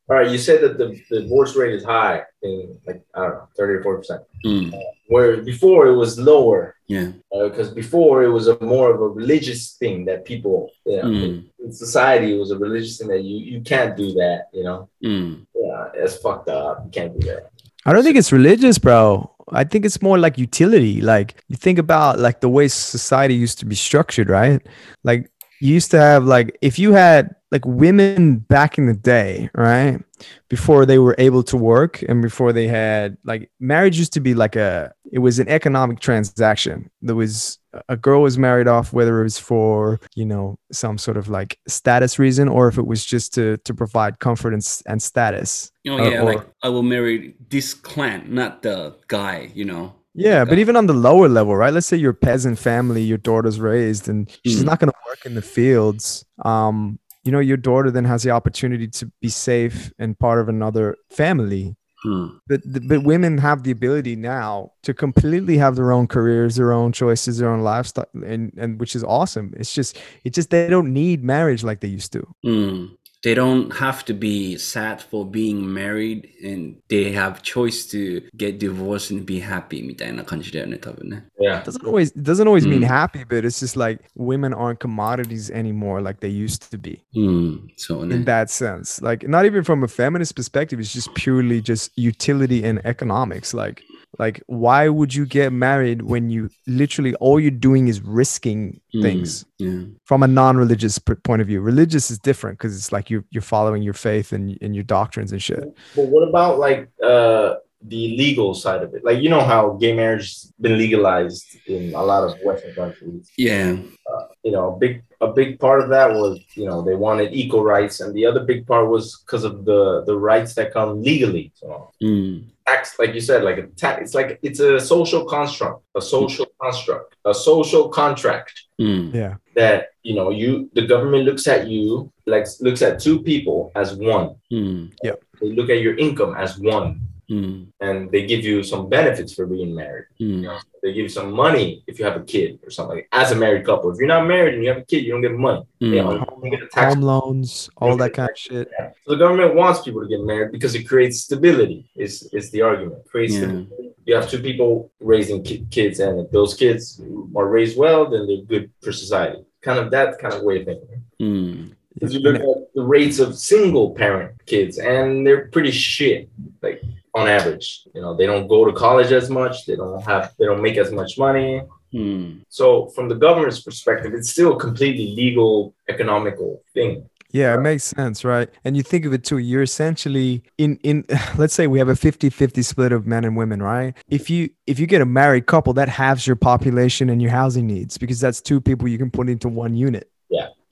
all right, you said that the, the divorce rate is high in like I don't know, thirty or forty percent. mm, Where before it was lower, yeah. because before it was a more of a religious thing that people, you know, Mm, in society it was a religious thing that you you can't do that. You know, mm. yeah, it's fucked up. You can't do that. I don't think it's religious, bro. I think it's more like utility. Like you think about like the way society used to be structured, right? Like you used to have like if you had like women back in the day, right? Before they were able to work and before they had like marriage used to be like a it was an economic transaction there was a girl was married off whether it was for you know some sort of like status reason or if it was just to to provide comfort and, and status Oh Uh, yeah, or- like I will marry this clan, not the guy. You know. Yeah, but even on the lower level, right? Let's say you're peasant family, your daughter's raised, and she's Mm. not going to work in the fields. Um, you know, your daughter then has the opportunity to be safe and part of another family. Hmm. But but women have the ability now to completely have their own careers, their own choices, their own lifestyle, and and which is awesome. It's just it just they don't need marriage like they used to. Mm They don't have to be sad for being married and they have choice to get divorced and be happy みたいな感じだよね、多分ね。 Yeah. It doesn't always it doesn't always mean Mm. happy, but it's just like women aren't commodities anymore like they used to be. うん、そうね in。that sense like not even from a feminist perspective it's just purely just utility and economics like like why would you get married when you literally all you're doing is risking Mm. things Yeah. from a non-religious point of view religious is different because it's like you're, you're following your faith and, and your doctrines and shit But what about like uh the legal side of it. Like you know how gay marriage's been legalized in a lot of Western countries. Yeah. Uh, you know, a big a big part of that was you know they wanted equal rights, and the other big part was because of the the rights that come legally. So mm. tax, like you said, like a tax. It's like it's a social construct, a social mm. construct, a social contract. Mm. Yeah. That you know you the government looks at you like looks at two people as one. Mm. Yeah. They look at your income as one Mm. And they give you some benefits for being married. Mm. You know? They give you some money if you have a kid or something like as a married couple. If you're not married and you have a kid, you don't get money. Mm. You know, home, get home loans, all that kind of shit. Yeah. So the government wants people to get married because it creates stability. Is is the argument? creates yeah. You have two people raising ki- kids, and if those kids are raised well, then they're good for society. Kind of that kind of way of thinking. Hmm. Because you look at the rates of single parent kids, and they're pretty shit. Like on average, you know, they don't go to college as much. They don't have. They don't make as much money. Hmm. うん。So from the government's perspective, it's still a completely legal, economical thing. Yeah, it makes sense, right? And you think of it too, you're essentially in in let's say we have a 50-50 split of men and women, right? If you if you get a married couple, that halves your population and your housing needs because that's two people you can put into one unit,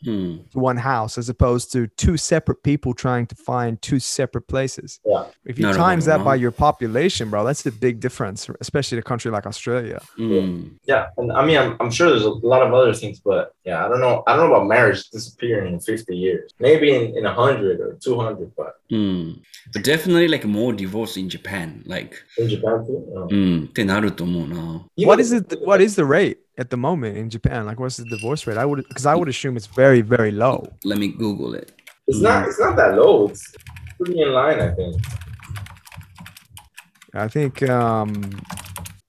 to one house as opposed to two separate people trying to find two separate places. Yeah. If you times that by your population, bro, that's a big difference, especially a country like Australia. Mm. Yeah. And I mean, I'm, I'm sure there's a lot of other things, but yeah, I don't know. I don't know about marriage disappearing in 50 years, maybe in, in 100 or 200, but うん。But definitely like more divorce in Japan. Like, in Japan too. no. うん。ってなると思うな。 What is it? What is the rate at the moment in Japan? Like, what's the divorce rate? I would, because I would assume it's very, very low. Let me Google it. It's not. It's not that low. It's pretty in line, I think. I think, um,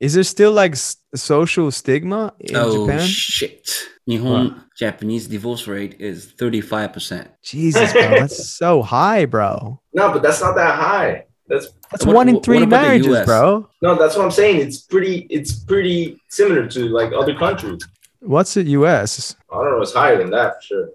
is there still like social stigma in oh Japan? shit. Nihon Japanese divorce rate is 35%. Jesus, bro, that's so high, bro. No, but that's not that high. That's That's What- one in three marriages, bro. no. That's what I'm saying. It's pretty. It's pretty similar to like other countries. What's the U.S.? I don't know. It's higher than that for sure.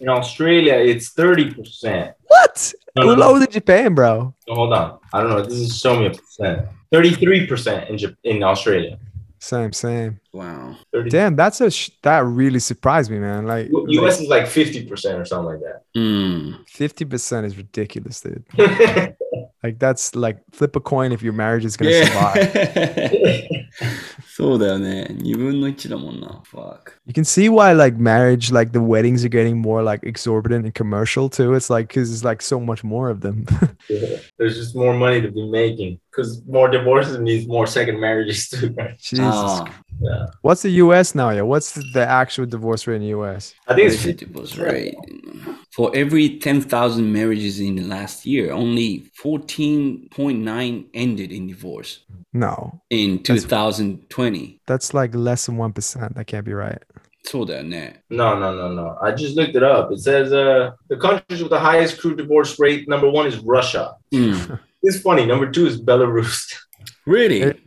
In Australia, it's thirty percent. What? No, no, no. Lower than Japan, bro. Hold on. I don't know. This is show me a percent. Thirty-three percent in Jap- in Australia. Same, same. Wow. 30 Damn, that's a sh- that really surprised me, man. Like, U.S. is like fifty percent or something like Mm. fifty percent is ridiculous, dude. that. Like, that's like flip a coin if your marriage is gonna survive. Yeah. そうだよね。2分の1だもんな。Fuck. You can see why like marriage, like the weddings are getting more like exorbitant and commercial too. It's like because it's like so much more of them. Yeah. There's just more money to be making because more divorces means more second marriages too. right? Jesus. Ah, Yeah. What's the U.S. now? Yeah, what's the, the actual divorce rate in the U.S.? I think what it's is it? It was right. For every 10,000 marriages in the last year, only 14.9 ended in divorce No, in 2020. that's like less than one percent. That can't be right. そうだよね。 No, no, no, no. I just looked it up. It says uh the countries with the highest crew divorce rate, number one is Russia. うん。 it's funny. Number two is Belarus. Really?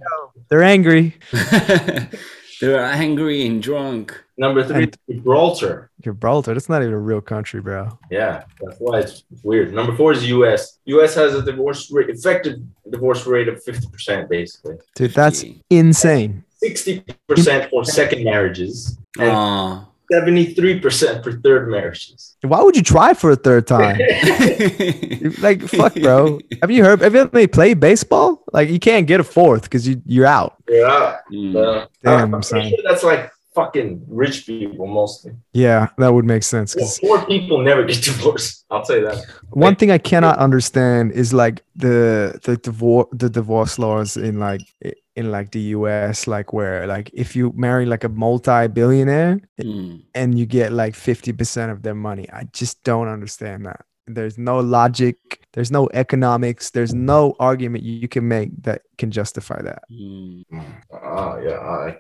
They're angry. They're angry and drunk. Number three, and Gibraltar. Gibraltar. That's not even a real country, bro. Yeah, that's why it's weird. Number four is U.S. U.S. has a divorce rate, effective divorce rate of fifty percent, basically. Dude, that's insane. Sixty percent for second marriages. And uh. 73% for third marriages. Why would you try for a third time? like fuck, bro. Have you heard have you ever played baseball? Like you can't get a fourth because you you're out. Yeah. Mm. Damn, I'm, sure that's like fucking rich people mostly. Yeah, that would make sense. Well, poor people never get divorced. I'll say that. One like, thing I cannot understand is like the the divorce the divorce laws in like in like the U.S. Like where like if you marry like a multi-billionaire Mm. and you get like fifty percent of their money, I just don't understand that. There's no logic. There's no economics. There's no argument you can make that can justify that. Mm. Oh yeah, I,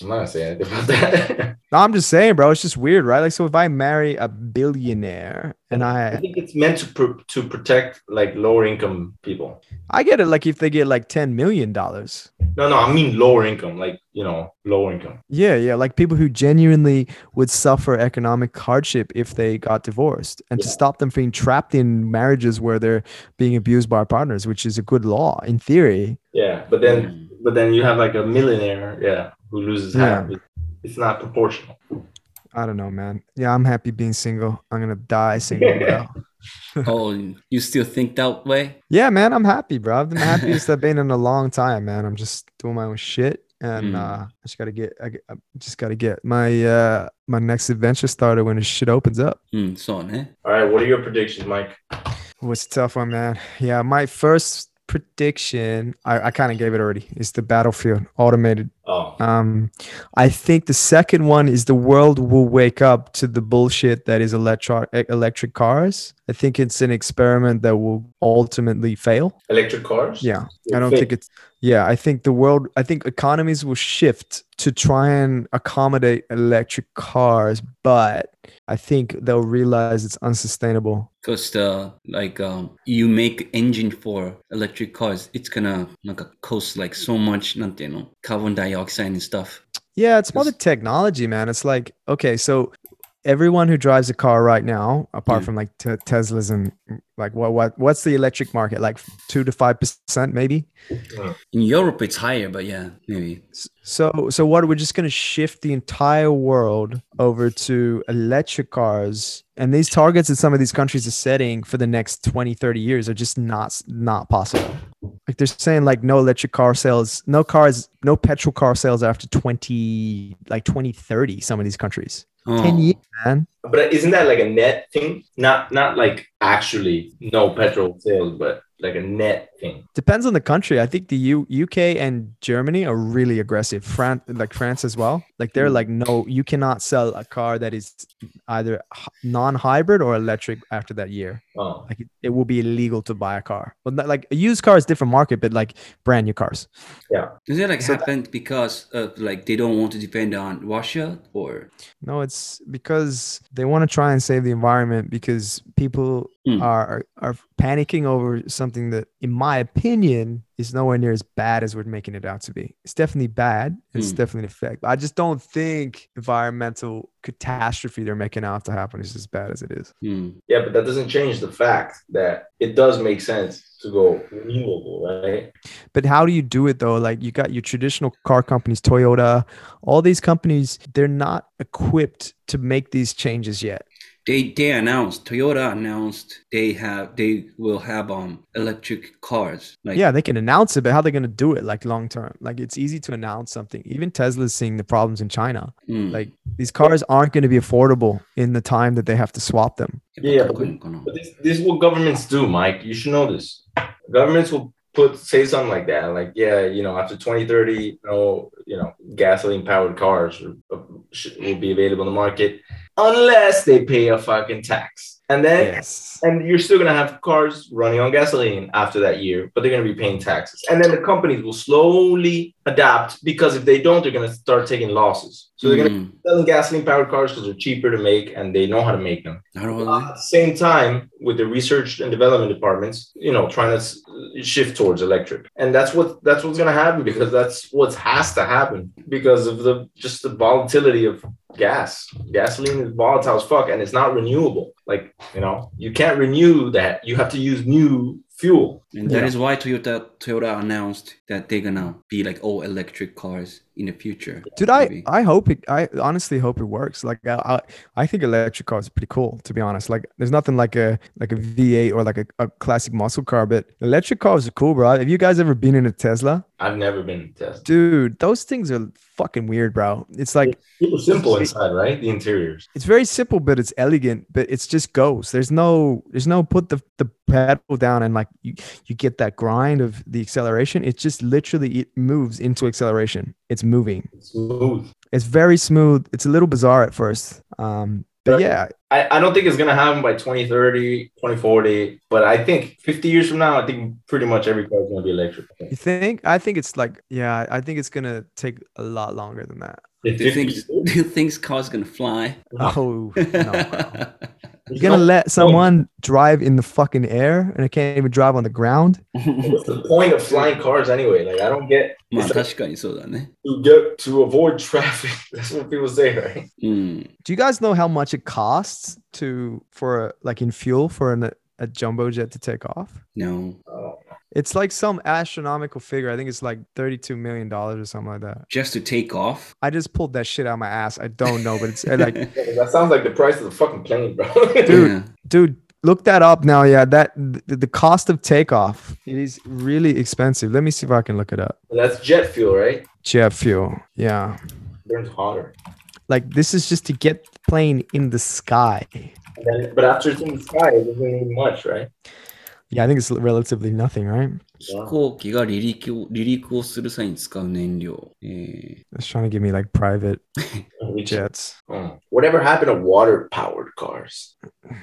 I'm not gonna anything about that. No, I'm just saying, bro. It's just weird, right? Like, so if I marry a billionaire and I I think it's meant to pr- to protect like lower income people. I get it, like if they get like ten million dollars. No, no, I mean lower income, like you know, lower income. Yeah, yeah, like people who genuinely would suffer economic hardship if they got divorced, and to stop them from being trapped in marriages where they're being abused by partners, which is a good law in theory. Yeah, but then Mm. but then you have like a millionaire, yeah, who loses half. It's not proportional. I don't know, man. Yeah, I'm happy being single. I'm gonna die single, bro. Oh, you still think that way? yeah, man, I'm happy, bro. I've been the happiest I've been in a long time, man. I'm just doing my own shit, and Mm. uh, I just gotta get, I, I just gotta get my uh my next adventure started when the shit opens up. Mm, so, ne? All right, what are your predictions, Mike? What's a tough one, man? Yeah, my first prediction, I, I kind of gave it already. Is the battlefield automated? Oh. Um, I think the second one is the world will wake up to the bullshit that is electric electric cars. I think it's an experiment that will ultimately fail. Electric cars? Yeah. I don't think it's yeah, I think the world I think economies will shift to try and accommodate electric cars, but I think they'll realize it's unsustainable. Cause the uh, like um, you make engine for electric cars, it's gonna like cost like so much, you know, carbon dioxide and stuff. Yeah, it's more the technology, man. It's like, okay, so everyone who drives a car right now, apart Mm. from like te- Teslas and like what what what's the electric market? Like two to five percent, maybe. In Europe, it's higher, but yeah, maybe. So so what? We're just gonna shift the entire world over to electric cars, and these targets that some of these countries are setting for the next 20, 30 years are just not not possible. Like they're saying, like no electric car sales, no cars, no petrol car sales after twenty, like twenty thirty. Some of these countries. Oh, 10 years, man. But isn't that like a net thing? Not not like actually no petrol sales, but like a net thing. Depends on the country. I think the U- UK and Germany are really aggressive. France, like France as well. Like they're Mm. like, no, you cannot sell a car that is either non-hybrid or electric after that year. Oh, Like it, it will be illegal to buy a car. But not- like a used car is different market, but like brand new cars. Yeah. Does it like So- happen because of like they don't want to depend on Russia or No, it's because they want to try and save the environment because people Mm. are are panicking over something that, in my opinion, is nowhere near as bad as we're making it out to be. It's definitely bad. It's Mm. definitely an effect. I just don't think environmental catastrophe they're making out to happen is as bad as it is. Hmm. yeah, but that doesn't change the fact that it does make sense to go renewable, right? But how do you do it though? Like you got your traditional car companies, Toyota, all these companies, they're not equipped to make these changes yet they they announced Toyota announced they have they will have um electric cars. Like yeah, they can announce it, but how are they going to do it? Like long term, like it's easy to announce something. Even Tesla's seeing the problems in China. Mm. Like these cars aren't going to be affordable in the time that they have to swap them. Yeah, but, but this, this is what governments do, Mike. You should know this. Governments will put say something like that, like, yeah, you know, after 2030, no, you know, gasoline powered cars uh, will, will be available in the market unless they pay a fucking tax. And then, yes. and you're still going to have cars running on gasoline after that year, but they're going to be paying taxes. And then the companies will slowly adapt because if they don't, they're going to start taking losses. So they're mm. going to sell gasoline powered cars because they're cheaper to make and they know how to make them. Really. At the same time, with the research and development departments, you know, trying to shift towards electric, and that's what that's what's going to happen because that's what has to happen because of the just the volatility of gas. Gasoline is volatile as fuck, and it's not renewable. Like you know, you can't renew that. You have to use new fuel. And that Yeah. is why Toyota Toyota announced that they're gonna be like all electric cars in the future. Dude, I, maybe. I hope it. I honestly hope it works. Like, I, I, I think electric cars are pretty cool. To be honest, like, there's nothing like a like a V8 or like a, a classic muscle car, but electric cars are cool, bro. Have you guys ever been in a Tesla? I've never been in Tesla. Dude, those things are fucking weird, bro. It's like Super simple inside, right? The interiors. it's very simple, but it's elegant. But it's just goes. There's no, there's no put the the pedal down and like you you get that grind of the acceleration. It just literally it moves into acceleration. It's moving. It's smooth. It's very smooth. It's a little bizarre at first. Um, but yeah, I, I don't think it's gonna happen by 2030, 2040, but I think 50 years from now, I think pretty much every car is gonna be electric. you think? I think it's like yeah, I think it's gonna take a lot longer than that. Do you think do you think cars gonna fly? Oh, no, bro. there's You're gonna let someone drive in the fucking air and I can't even drive on the ground? What's the point of flying cars anyway? Like I don't get. Like, to get to avoid traffic. That's what people say, right? Mm. Do you guys know how much it costs to for like in fuel for an, a jumbo jet to take off? No. Oh. It's like some astronomical figure. I think it's like thirty-two million dollars or something like that. Just to take off? I just pulled that shit out of my ass. I don't know, but it's uh, like, that sounds like the price of the fucking plane, bro. Dude. Yeah. dude, look that up now. Yeah, that the, the cost of takeoff it is really expensive. Let me see if I can look it up. That's jet fuel, right? Jet fuel. Yeah, Burns hotter. like this is just to get the plane in the sky. And then, but after it's in the sky, it doesn't need much, right? Yeah, I think it's relatively nothing, right? 飛行機が離陸を離陸をする際に使う燃料。え It's trying to give me like private We jet. jets. Oh. Whatever happened to water powered cars?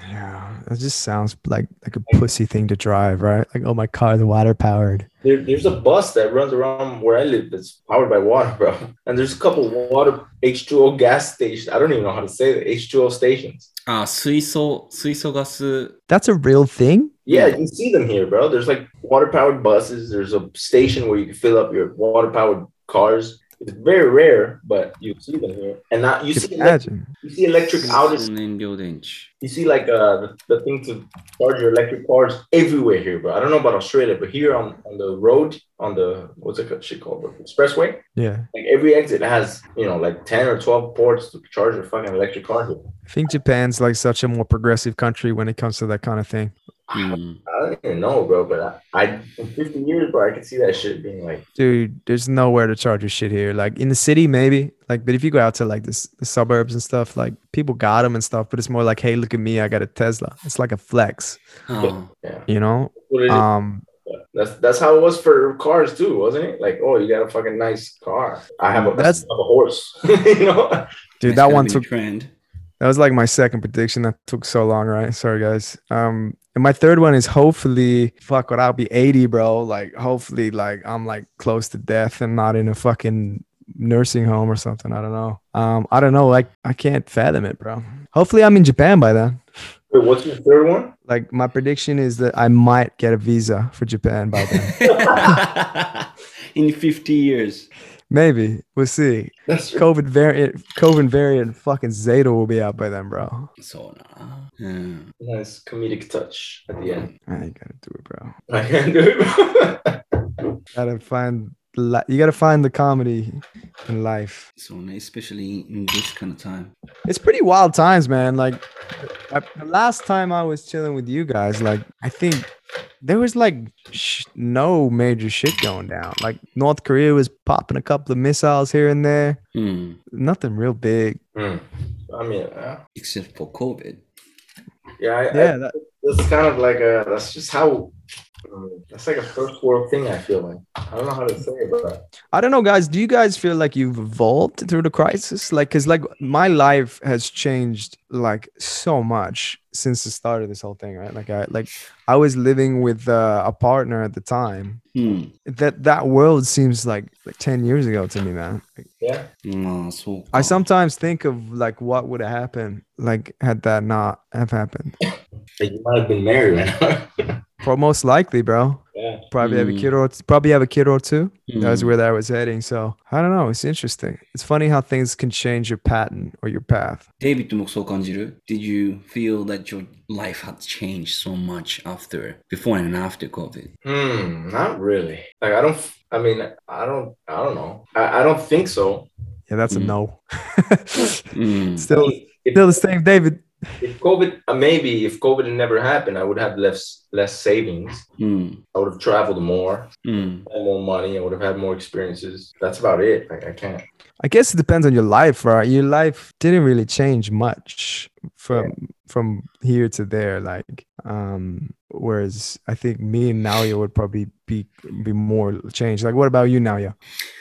Yeah, it just sounds like like a pussy thing to drive, right? Like, oh, my car's water powered. There, there's a bus that runs around where I live that's powered by water, bro. And there's a couple water H2O gas stations. I don't even know how to say that. H2O stations. Ah, uh, suiso, gas. That's a real thing? Yeah, you see them here, bro. There's like water powered buses. There's a station where you can fill up your water powered cars. It's very rare, but you see them here. And now you see electric, you see electric outage. You see like uh, the, the, thing to charge your electric cars everywhere here, bro. I don't know about Australia, but here on, on the road, on the what's it shit called, bro? Expressway. Yeah. Like every exit has, you know, like 10 or 12 ports to charge your fucking electric car here. I think Japan's like such a more progressive country when it comes to that kind of thing. Mm. I don't even know, bro. But I, I in 50 years, bro, I could see that shit being like, dude, there's nowhere to charge your shit here. Like in the city, maybe. Like, but if you go out to like this, the suburbs and stuff, like people got them and stuff. But it's more like, hey, look at me, I got a Tesla. It's like a flex. Oh. Yeah. You know. Um. That's that's how it was for cars too, wasn't it? Like, oh, you got a fucking nice car. I have a, that's, have a horse. you know, dude, that one took trend. That was like my second prediction that took so long, right? Sorry, guys. Um, and my third one is hopefully, fuck, what I'll be 80, bro. Like, hopefully, like I'm like close to death and not in a fucking nursing home or something. I don't know. Um, I don't know. Like, I can't fathom it, bro. Hopefully, I'm in Japan by then. Wait, what's your third one? Like, my prediction is that I might get a visa for Japan by then. In 50 years. Maybe we'll see. That's COVID variant. COVID variant. Fucking Zeta will be out by then, bro. So nah. Yeah. Nice comedic touch at the end. I ain't gotta do it, bro. I can't do it. Gotta find you got to find the comedy in life. So especially in this kind of time, it's pretty wild times, man. Like the last time I was chilling with you guys, like I think there was like sh- no major shit going down. Like North Korea was popping a couple of missiles here and there, mm. nothing real big. Mm. I mean, uh, except for COVID. Yeah, I, yeah. I, that- that's kind of like a that's just how Mm, that's like a first world thing. I feel like I don't know how to say it, but I don't know, guys. Do you guys feel like you've evolved through the crisis? Like, cause like my life has changed like so much since the start of this whole thing, right? Like, I like I was living with uh, a partner at the time. Hmm. That that world seems like like ten years ago to me, man. Like, yeah. No, so I sometimes think of like what would have happened, like had that not have happened. Like you might have been married. now. For most likely, bro. yeah, Probably have a Mm. kid or probably have a kid or two. That's Hmm. where that was heading. So I don't know. It's interesting. It's funny how things can change your pattern or your path. デイビッドもそう感じる Did you feel that your life had changed so much after, before and after COVID? hmm, not really. Like I don't. I mean, I don't. I don't know. I, I don't think so. Yeah, that's a Mm. no. Hmm. still, If, still the same, David. if COVID, uh, maybe if COVID had never happened, I would have less less savings. Hmm. I would have traveled more, had more money. I would have had more experiences. That's about it. Like I can't. I guess it depends on your life, right? Your life didn't really change much from from here to there. Like, um, whereas I think me and Nalia would probably be be more changed. Like, what about you, Nalia?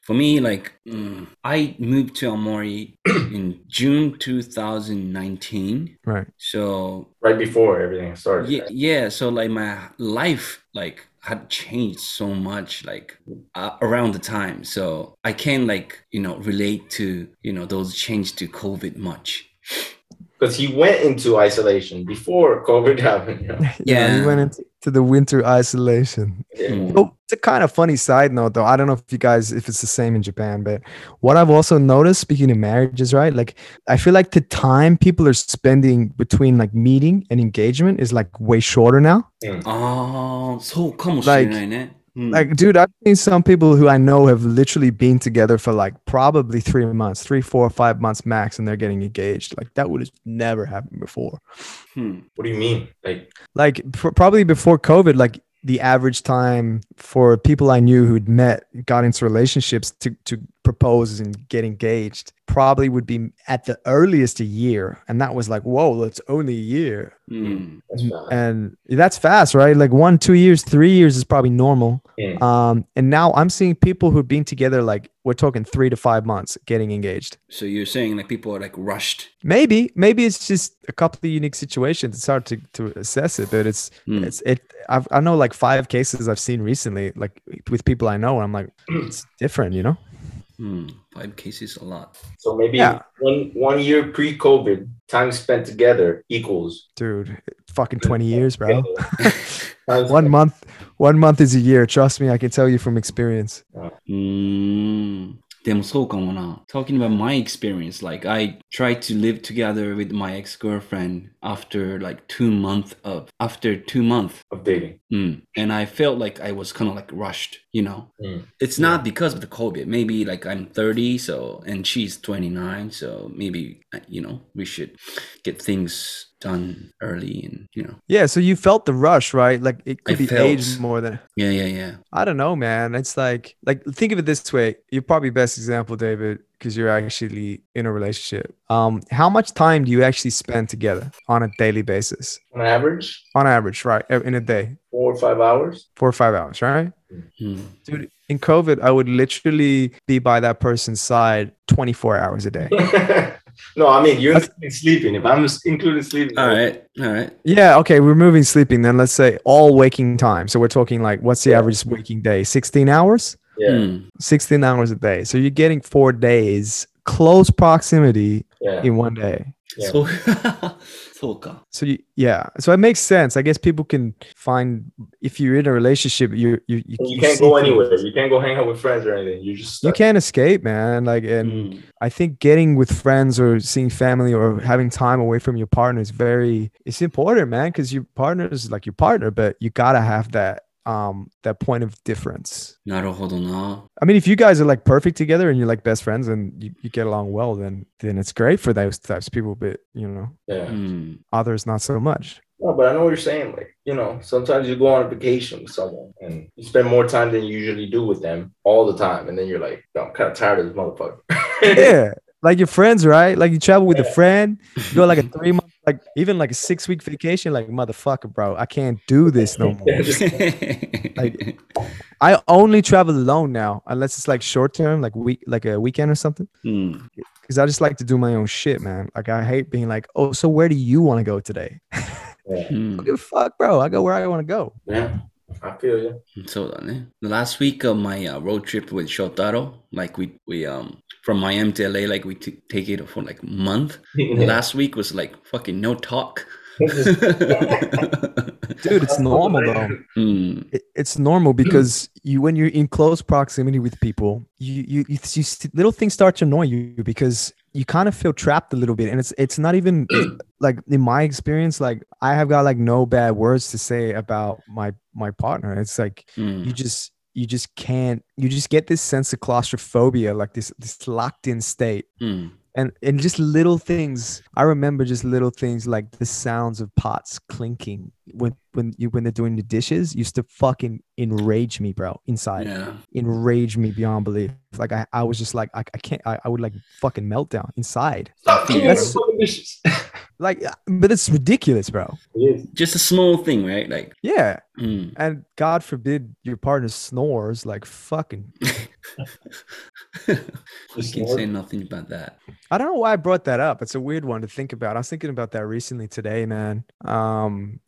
For me, like, mm, I moved to Aomori in June 2019. Right. So, Right before everything started. yeah, yeah. So, like, my life, like, had changed so much, like, uh, around the time. So, I can't like, you know, relate to, you know, those changes to COVID much because he went into isolation before COVID happened. Yeah. yeah, he went into the winter isolation. Yeah. So, it's a kind of funny side note, though. I don't know if you guys, if it's the same in Japan, but what I've also noticed, speaking of marriages, right? Like, I feel like the time people are spending between like meeting and engagement is like way shorter now. Mm. Ah, so like, Mm. Like, dude, I've seen some people who I know have literally been together for like probably three months, three, four, five months max, and they're getting engaged. Like that would have never happened before. Hmm. What do you mean? Like, like pr- probably before COVID, like the average time for people I knew who'd met got into relationships to to propose and get engaged, probably would be at the earliest a year, and that was like, whoa, that's only a year, うん。that's and that's fast, right? Like one, two years, three years is probably normal. Mm. Um, and now I'm seeing people who've been together like we're talking three to five months getting engaged. So you're saying like people are like rushed. Maybe, maybe it's just a couple of unique situations. It's hard to, to assess it, but it's Mm. it's it. I've, I know like five cases I've seen recently, like with people I know, and I'm like, it's different, you know? Hmm. Five cases a lot. So maybe Yeah. one one year pre-COVID, time spent together equals Dude, fucking 20 years, bro. One spent- month, one month is a year. Trust me, I can tell you from experience. うーん。でもそうかもな。Talking about my experience, like I tried to live together with my ex-girlfriend after like two months of after two months. of dating. Mm. And I felt like I was kind of like rushed, you know. Mm. It's not because of the COVID. Maybe like I'm 30, so and she's 29, so maybe uh, you know we should get things done early and you know. Yeah, so you felt the rush, right? Like it could I be felt- age more than Yeah, yeah, yeah. I don't know, man. It's like like think of it this way. You're probably best example, David, because you're actually in a relationship. Um, how much time do you actually spend together on a daily basis? On average, On average, right? In a day, four or five hours. four or five hours, right? Hmm. Dude, in COVID, I would literally be by that person's side 24 hours a day. no, I mean you're including sleeping. If I'm just including sleeping, All right, all right. Yeah, okay, we're moving sleeping then. Let's say all waking time. So we're talking like what's the Yeah. average waking day? 16 hours? Yeah, Hmm. 16 hours a day. So you're getting four days, close proximity yeah. in one day. Yeah. So, so, so you, yeah, so it makes sense. I guess people can find if you're in a relationship, you you you, you can't go anywhere. You can't go hang out with friends or anything. You just stuck. you can't escape, man. Like, and mm. I think getting with friends or seeing family or having time away from your partner is very it's important, man, because your partner is like your partner, but you gotta have that um that point of difference. なるほどな。 I mean, if you guys are like perfect together and you're like best friends and you, you get along well, then then it's great for those types of people, but you know, Yeah. うん。 others not so much. No, but I know what you're saying. Like, you know, sometimes you go on a vacation with someone and you spend more time than you usually do with them all the time. And then you're like, "Yo, I'm kind of tired of this motherfucker. Yeah. Like your friends, right? Like you travel with a Yeah. friend, you go like a three month like even like a six week vacation, like motherfucker, bro, I can't do this no more. like I only travel alone now, unless it's like short term, like week, like a weekend or something. Mm. Cause I just like to do my own shit, man. Like I hate being like, oh, so where do you want to go today? yeah. mm. fuck, bro. I go where I want to go. Yeah. I feel you. So eh, the last week of my uh, road trip with Shotaro, like we we um from Miami to LA, like we t- take it for like month. And Last week was like fucking no talk. Dude, it's normal though. Hmm. it, it's normal because you when you're in close proximity with people you you, you, you s- little things start to annoy you because you kind of feel trapped a little bit and it's it's not even like in my experience like i have got like no bad words to say about my my partner it's like Hmm. you just you just can't you just get this sense of claustrophobia like this this locked in state Hmm. and and just little things i remember just little things like the sounds of pots clinking when when you when they're doing the dishes used to fucking enrage me bro inside Yeah. enrage me beyond belief like i, I was just like i, I can't I, I would like fucking meltdown inside Stop cleaning That's- the fucking dishes. like uh, but it's ridiculous bro It is. Just a small thing, right? Like, yeah hmm. and god forbid your partner snores like fucking I Just can say nothing about that. I don't know why I brought that up. It's a weird one to think about. I was thinking about that recently today, man. Um,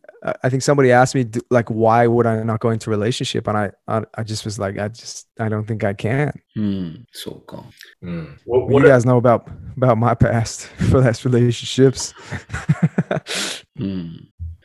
I think somebody asked me like, why would I not go into relationship? And I, I, I just was like, I just, I don't think I can. Hmm, so calm. Mm. What, what you guys know about about my past for last relationships. Hmm.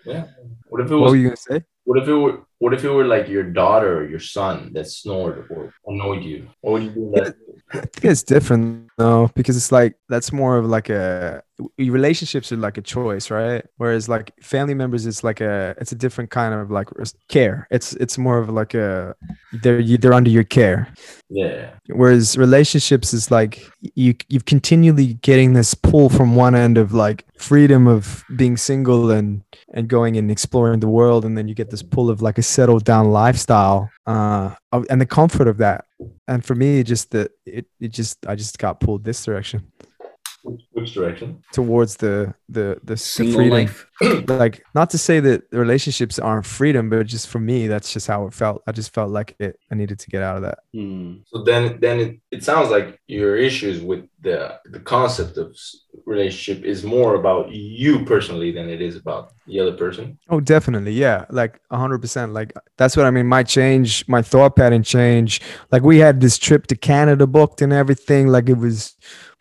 Yeah. What if it was? What were you gonna say? What if it were? What if it were like your daughter or your son that snored or annoyed you? What would you do? That? I think it's different though, because it's like that's more of like a relationships are like a choice, right? Whereas like family members, it's like a it's a different kind of like care. It's it's more of like a they're you, they're under your care. Yeah. whereas relationships is like you you've continually getting this pull from one end of like freedom of being single and and going and exploring the world and then you get this pull of like a settled down lifestyle uh and the comfort of that. And for me just that it, it just i just got pulled this direction Which, which direction? towards the the the, the Single freedom life. like not to say that the relationships aren't freedom but just for me that's just how it felt i just felt like it i needed to get out of that Hmm. So then, then it, it sounds like your issues with the the concept of relationship is more about you personally than it is about the other person. Oh, definitely. Yeah. Like a hundred percent. Like that's what I mean. My change, my thought pattern change. Like we had this trip to Canada booked and everything. Like it was,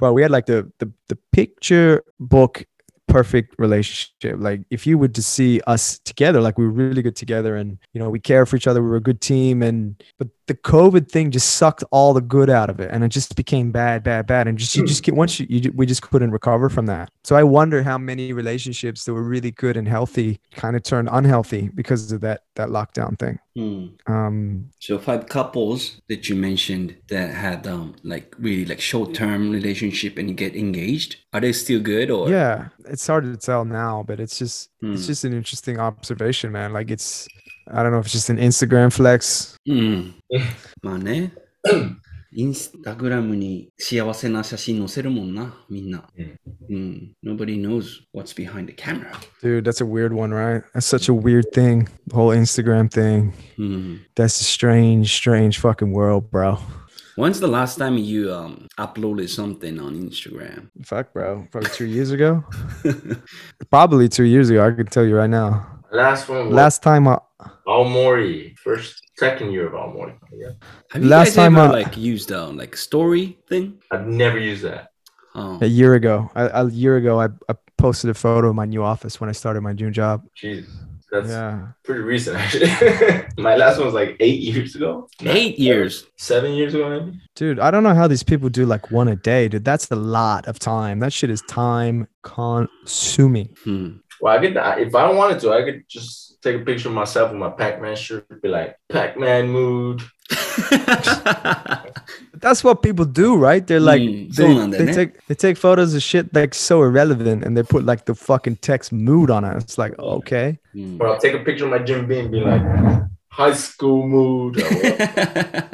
well, we had like the, the, the picture book perfect relationship. Like if you were to see us together, like we were really good together and, you know, we care for each other. We were a good team. And, but the COVID thing just sucked all the good out of it. And it just became bad, bad, bad. And just, you just get, once you, you, we just couldn't recover from that. So I wonder how many relationships that were really good and healthy kind of turned unhealthy because of that, that lockdown thing. Hmm. Um, So five couples that you mentioned that had um like really like short term relationship and you get engaged. Are they still good or yeah, it's hard to tell now, but it's just, it's Hmm. just an interesting observation, man. Like it's, I don't know if it's just an Instagram flex.うん。まあね。インスタグラムに幸せな写真載せるもんな、みんな。うん。Nobody knows what's behind the camera. Dude, that's a weird one, right? That's such a weird thing. The whole Instagram thing. うん。 That's a strange, strange fucking world, bro. When's the last time you um uploaded something on Instagram? Fuck, bro. Probably two years ago. Probably two years ago. I can tell you right now. Last one was Last time I, Aomori, first, second year of Aomori. Yeah. Have you Last guys time ever I- like used uh, like story thing? I've never used that. Oh. a year ago, a, a year ago, I, I posted a photo of my new office when I started my new job. Jesus, that's Yeah. pretty recent actually. My last one was like eight years ago. Eight years. Seven years ago, maybe. Dude, I don't know how these people do like one a day, dude. That's a lot of time. That shit is time consuming. Hmm. Well, I could if I wanted to, I could just take a picture of myself in my Pac-Man shirt, be like Pac-Man mood. That's what people do, right? They're like mm, they, they, they take they take photos of shit like so irrelevant, and they put like the fucking text mood on it. It's like okay. Mm. Or I'll take a picture of my Jim Beam, be like high school mood.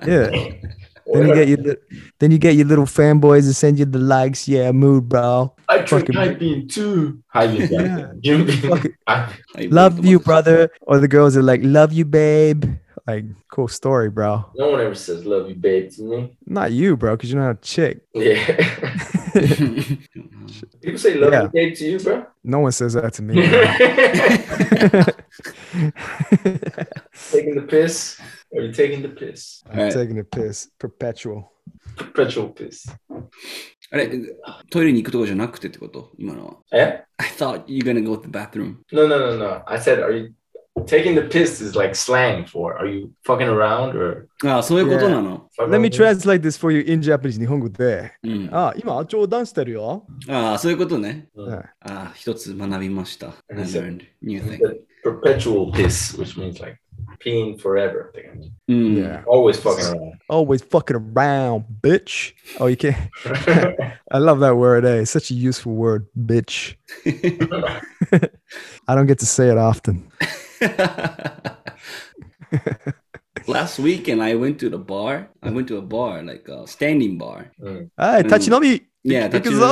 yeah. Then you get your then you get your little fanboys to send you the likes. Yeah, mood, bro. I drink fucking- too. Bean. Yeah. Yeah. Jim Beam. Fucking- I- I Love you, brother. Or the girls are like, love you, babe. Like, cool story, bro. no one ever says love you, babe, to me. Not you, bro, because you're not a chick. Yeah. People say love Yeah. you, babe, to you, bro. No one says that to me. taking the piss. Are you taking the piss? I'm Right. taking a piss. Perpetual. Perpetual piss. あれ、トイレに行くとこじゃなくてってこと今のは。Eh? I thought you're gonna go to the bathroom. No, no, no, no. I said, are you taking the piss is like slang for are you fucking around or ああ、そういうことなの。fucking Let me translate this for you in Japanese. 日本語で。うん。あ、今、冗談してるよ。ああ、そういうことね。うんはいああ、一つ学びました。I learned new thing. The perpetual piss, which means like Peeing forever. Mm. Yeah. Always fucking around. Always fucking around, bitch. Oh, you can't. I love that word, eh? It's such a useful word, bitch. I don't get to say it often. Last weekend, I went to the bar. I went to a bar, like a standing bar. Mm. Hey, mm. me. Yeah, that's usually,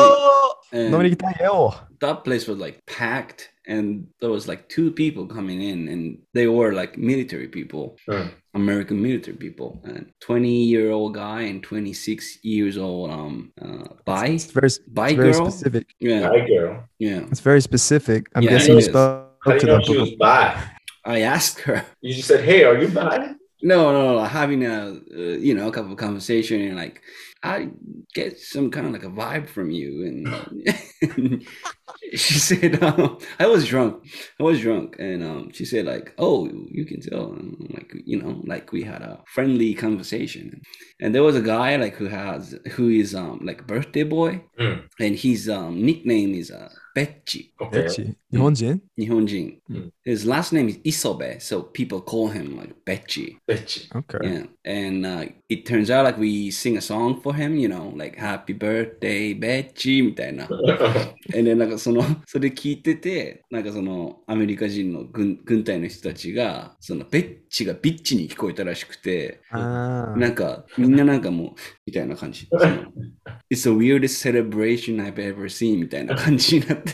That place was like packed, and there was like two people coming in, and they were like military people, sure. American military people, and twenty year old guy and twenty six years old um uh, bi it's, it's very, bi it's very girl? specific yeah bi girl yeah it's very specific. I'm yeah, guessing you spoke How to you know she was bi. I asked her. You just said, "Hey, are you bi?" No, no, no. Having a uh, you know a couple of conversation and like I get some kind of like a vibe from you, and she said um, I was drunk. I was drunk, and um, she said like, "Oh, you can tell." And like you know, like we had a friendly conversation, and there was a guy like who has who is um like birthday boy, Mm. and his um nickname is uh Betchi. Okay. エッチ日本人 Nihonjin. Mm. His last name is Isobe, so people call him like Betchi. Bitch. Okay. Yeah, and uh, it turns out like we sing a song for him, you know, like Happy Birthday, Betchy みたいな。で、なんかその、それ聞いてて、なんかそのアメリカ人の軍軍隊の人たちが、そのベッチがビッチに聞こえたらしくて、なんかみんななんかもう、みたいな感じ。It's the weirdest celebration I've ever seen みたいな感じになって、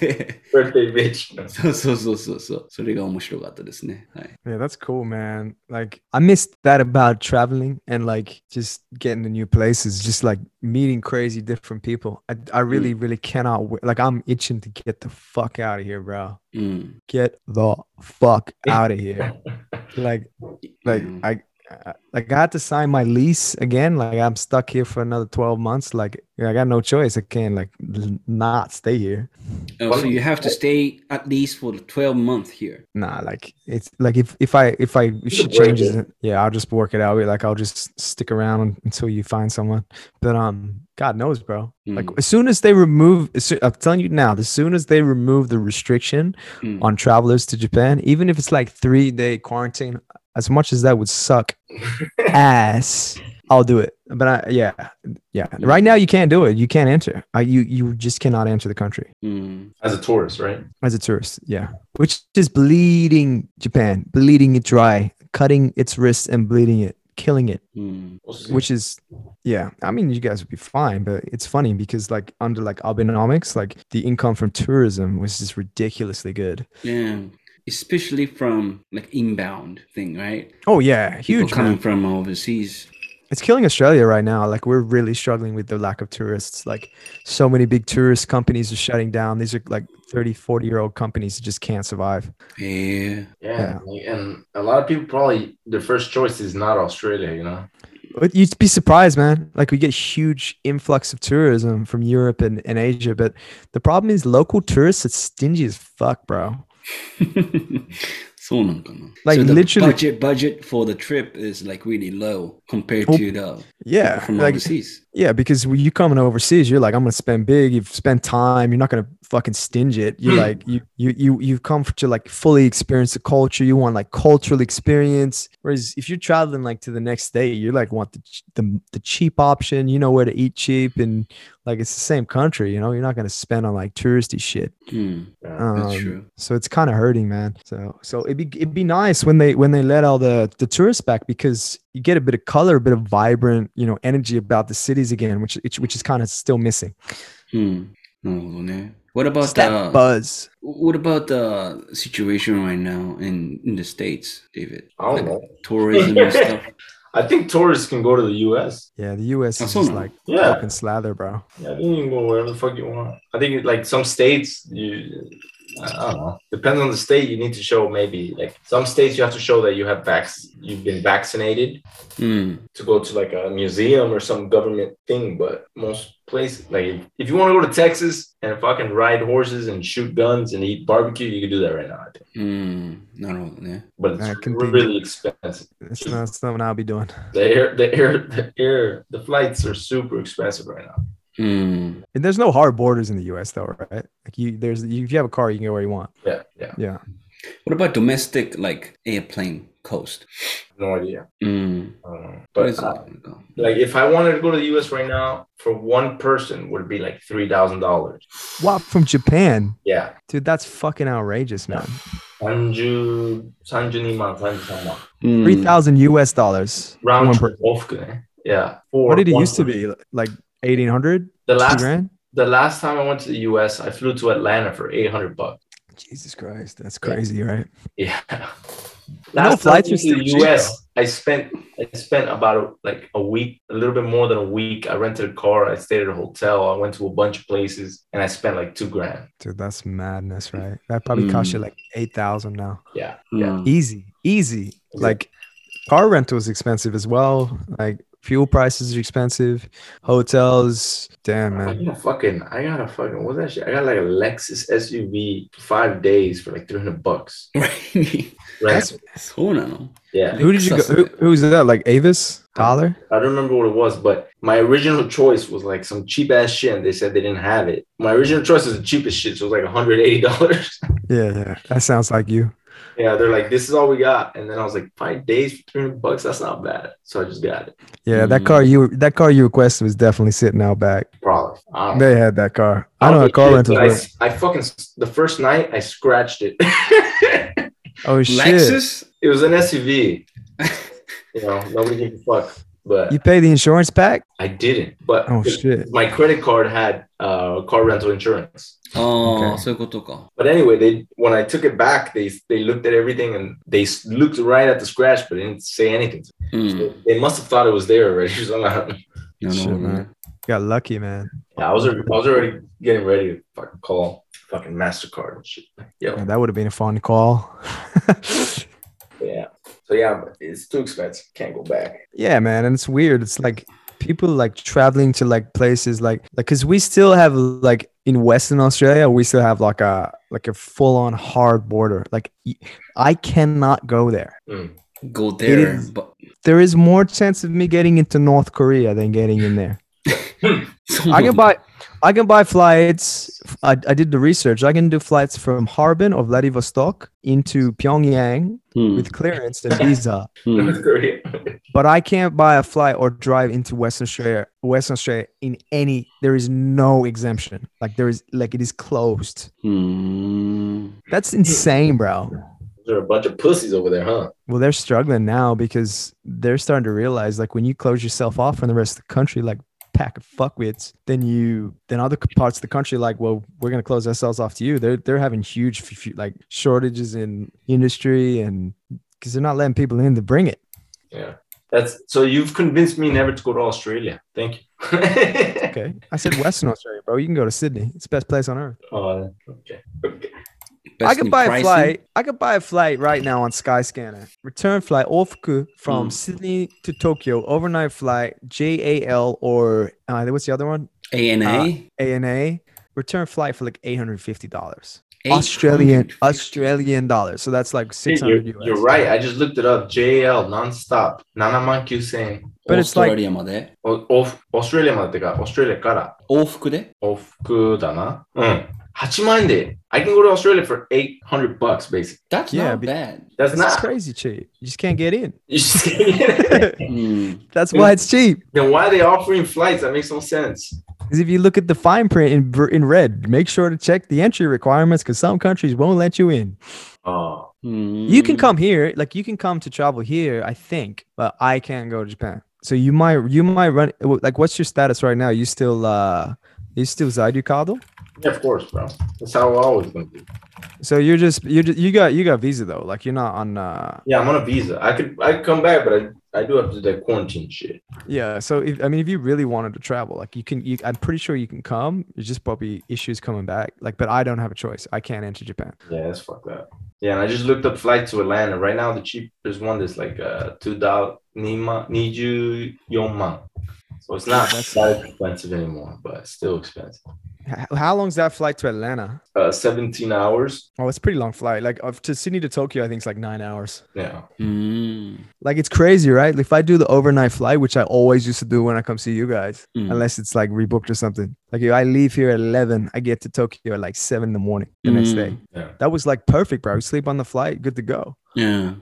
Birthday bitch. そうそうそうそうそう、それが面白かったですね。はい。 Yeah, that's cool, man. Like I missed that about traveling and like just getting to new places, just like meeting crazy different people. I, I really, really cannot wait. Like I'm itching to get the fuck out of here, bro. うん。 Get the fuck out of here. Like, like Mm. I, I, like I had to sign my lease again. Like I'm stuck here for another 12 months. Like I got no choice. I can't like not stay here. Oh, so you have to stay at least for the 12 month here. Nah, like it's like if if I if I changes, it. yeah, I'll just work it out. Like I'll just stick around until you find someone. But um, God knows, bro. Like Mm. as soon as they remove, I'm telling you now, as soon as they remove the restriction Mm. on travelers to Japan, even if it's like three day quarantine, as much as that would suck ass, I'll do it. But I, yeah, yeah. Right now you can't do it. You can't enter. I, you you just cannot enter the country Mm. As a tourist, right? as a tourist. Yeah, which is bleeding Japan, bleeding it dry, cutting its wrists and bleeding it, killing it. Mm. Which is, yeah. I mean, you guys would be fine, but it's funny because like under like Abenomics, like the income from tourism was just ridiculously good. Yeah. Especially from like inbound thing, right? Oh yeah, huge People coming Man. from overseas. It's killing Australia right now. Like we're really struggling with the lack of tourists. Like so many big tourist companies are shutting down. These are like 30, 40 year old companies that just can't survive. Yeah. Yeah. And a lot of people probably their first choice is not Australia, you know? But you'd be surprised, man. Like we get huge influx of tourism from Europe and, and Asia, but the problem is local tourists are stingy as fuck, bro. そうなんかな Like, so the literally- budget budget for the trip is like really low compared Oh, to the Yeah, from like overseas. yeah, because when you coming overseas, you're like, I'm gonna spend big. You've spent time. You're not gonna fucking stinge it. You're like, you you you you've come to like fully experience the culture. You want like cultural experience. Whereas if you're traveling like to the next state, you're like want the the, the cheap option. You know where to eat cheap and like it's the same country. You know, you're not gonna spend on like touristy shit. Hmm, Yeah. that's Um, true. So it's kind of hurting, man. So so it'd be it'd be nice when they when they let all the the tourists back because you get a bit of color, a bit of vibrant, you know, energy about the cities again, which which is kind of still missing. Hmm. What about that the buzz? What about the situation right now in in the states, David? I don't like know tourism and stuff. I think tourists can go to the U.S. Yeah, the U.S. is just like yeah. fucking slather, bro. Yeah, you can go wherever the fuck you want. I think like some states, you I don't know. Depends on the state. You need to show maybe like some states you have to show that you have vac- you've been vaccinated mm. to go to like a museum or some government thing. But most places, like if you want to go to Texas and fucking ride horses and shoot guns and eat barbecue, you can do that right now. I think. Mm. No, yeah. But it's really expensive. It's not something I'll be doing. The air, the air, the air, the flights are super expensive right now. Mm. And there's no hard borders in the U.S. though, right? Like you, there's you, if you have a car, you can go where you want. Yeah, yeah, yeah. What about domestic, like airplane coast? No idea. Mm. Uh, but uh, like, if I wanted to go to the U.S. right now, for one person would be like three thousand dollars. What from Japan? Yeah, dude, that's fucking outrageous, man. Sanju. Hmm. Three thousand U.S. dollars. Round one person. Eh? Yeah. What did it used person. to be like? Eighteen hundred? The last grand? the last time I went to the US, I flew to Atlanta for 800 bucks. Jesus Christ, that's crazy, right? Yeah. No Last time I flights went to the US, I spent I spent about like a week, a little bit more than a week. I rented a car, I stayed at a hotel, I went to a bunch of places, and I spent like two grand. Dude, that's madness, right? That probably cost you Mm. like eight thousand now. Yeah. Yeah. Easy, easy. Like car rental is expensive as well. Like Fuel prices are expensive. Hotels, damn man. I got a fucking, I got a fucking, what's that shit? I got like a Lexus SUV five days for like three hundred bucks. right. That's know. Yeah. Who did you go? Who, who was that? Like Avis Dollar? I don't remember what it was, but my original choice was like some cheap ass shit, and they said they didn't have it. My original choice was the cheapest shit, so it was like one hundred eighty dollars. yeah, yeah, that sounds like you yeah. They're like, this is all we got. And then I was like, five days for 300 bucks. That's not bad. So I just got it. Yeah, that Mm. car you that car you requested was definitely sitting out back. Probably. I don't know. They had that car. I know don't how car know, rentals but. I, I fucking, the first night I scratched it. Oh shit! Lexus? it was an SUV. You know, nobody gave a fuck. But You pay the insurance back? I didn't. But Oh shit! my credit card had uh, car rental insurance.ああ、 Okay. そういうことか。 But anyway, they when I took it back, they they looked at everything and they s- looked right at the scratch, but didn't say anything. うん。 So they must have thought it was there already. So I, なるほ Shit, どね man.。Got lucky, man. yeah, I was already, I was already getting ready to fucking call fucking Mastercard and shit. Yo, Yeah, that would have been a fun call. yeah. So yeah, it's too expensive. Can't go back. yeah, man, and it's weird. It's like people like traveling to like places like like because we still have like in Western Australia, we still have like a like a full on hard border. Like I cannot go there. Mm. Go there. is- but- There is more chance of me getting into North Korea than getting in there. I can buy I can buy flights. I, I did the research. I can do flights from Harbin or Vladivostok into Pyongyang hmm. with clearance and visa. Hmm. But I can't buy a flight or drive into Western Australia. Western Australia in any. There is no exemption. Like there is like it is closed. Hmm. That's insane, bro. There are a bunch of pussies over there, huh? Well, they're struggling now because they're starting to realize like when you close yourself off from the rest of the country, like pack of fuckwits, then you, then other parts of the country, like, well, we're gonna close ourselves off to you. They're they're having huge like shortages in industry and because they're not letting people in to bring it. Yeah. That's so you've convinced me never to go to Australia. Thank you. Okay, I said Western Australia, bro. You can go to Sydney. It's the best place on earth. Oh, okay. Okay. I could buy pricing. a flight. I could buy a flight right now on Skyscanner. Return flight Ofuku from mm. Sydney to Tokyo. Overnight flight JAL or uh, what's the other one? ANA. Uh, ANA. Return flight for like eight hundred fifty dollars. Australian Australian dollars. So that's like six hundred you're, you're, right. I just looked it up. JAL nonstop. Nanaman Kyusen. But it's like Australia まで。オフ、オーストラリアまでてか、オーストラリアから。往復で往復だな。うん。8万円で。I can go to Australia for 800 bucks, basically. That's Yeah, not be- bad. That's That's not. crazy cheap. You just can't get in. You just can't get it. うん。 That's why it's cheap. then why are they offering flights? That makes no sense. Because if you look at the fine print in br- in red, make sure to check the entry requirements because some countries won't let you in. Oh, You Mm. can come here, like you can come to travel here, I think, but I can't go to Japan. So you might you might run like what's your status right now? You still uh you still Zaidukado? Yeah, of course, bro. That's how we're always gonna be. So you're just you just you got you got visa though. Like you're not on uh Yeah, I'm on a visa. I could I could come back, but I, I do have to do that quarantine shit. yeah. So if, I mean if you really wanted to travel, like you can you I'm pretty sure you can come. There's just probably issues coming back. Like, but I don't have a choice. I can't enter Japan. Yeah, that's fucked up. Yeah, and I just looked up flight to Atlanta. Right now, the cheapest one is like uh two dollar nima niju yonman. So it's not that expensive anymore, but still expensive. H- How long's that flight to Atlanta? Uh, 17 hours. Oh, it's a pretty long flight. Like of to Sydney to Tokyo, I think it's like nine hours. Yeah. Mm. Like it's crazy, right? If I do the overnight flight, which I always used to do when I come see you guys, Mm. unless it's like rebooked or something. Like if I leave here at eleven, I get to Tokyo at like seven in the morning the next Mm. day. Yeah. That was like perfect, bro. sleep on the flight, good to go. Yeah.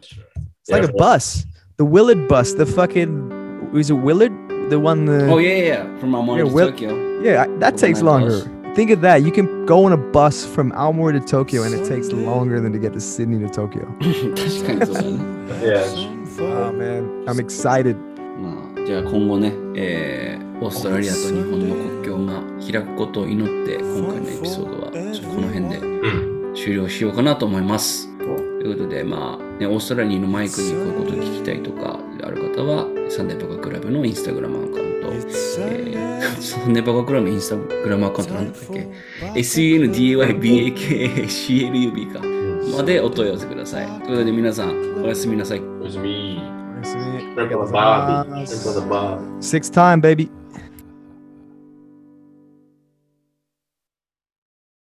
It's like a bus, the Willer bus, the fucking is it Willer? The one the Oh yeah, yeah, yeah. From Amman Yeah, to Will- Tokyo. Yeah, I- that takes longer. bus. Think of that. You can go on a bus from Aomori to Tokyo, and it takes longer than to get to Sydney to Tokyo. 確かにそうだね。Yeah. Oh man, I'm excited. まあ、じゃあ今後ね、えーオーストラリアと日本の国境が開くことを祈って今回のエピソードはちょっとこの辺で Mm. 終了しようかなと思います。ということで、まあ、ね、オーストラリアのマイクにこういうことを聞きたいとかある方は、サンデーパカクラブのインスタグラムアカウント、えーサンデーパカクラブのインスタグラムアカウントなんだったっけ ?SUNDAYBAKCLUB か。までお問い合わせください。ということで皆さん、おやすみなさい。おやすみ。Bobby. Remember the Bob. Six time, baby.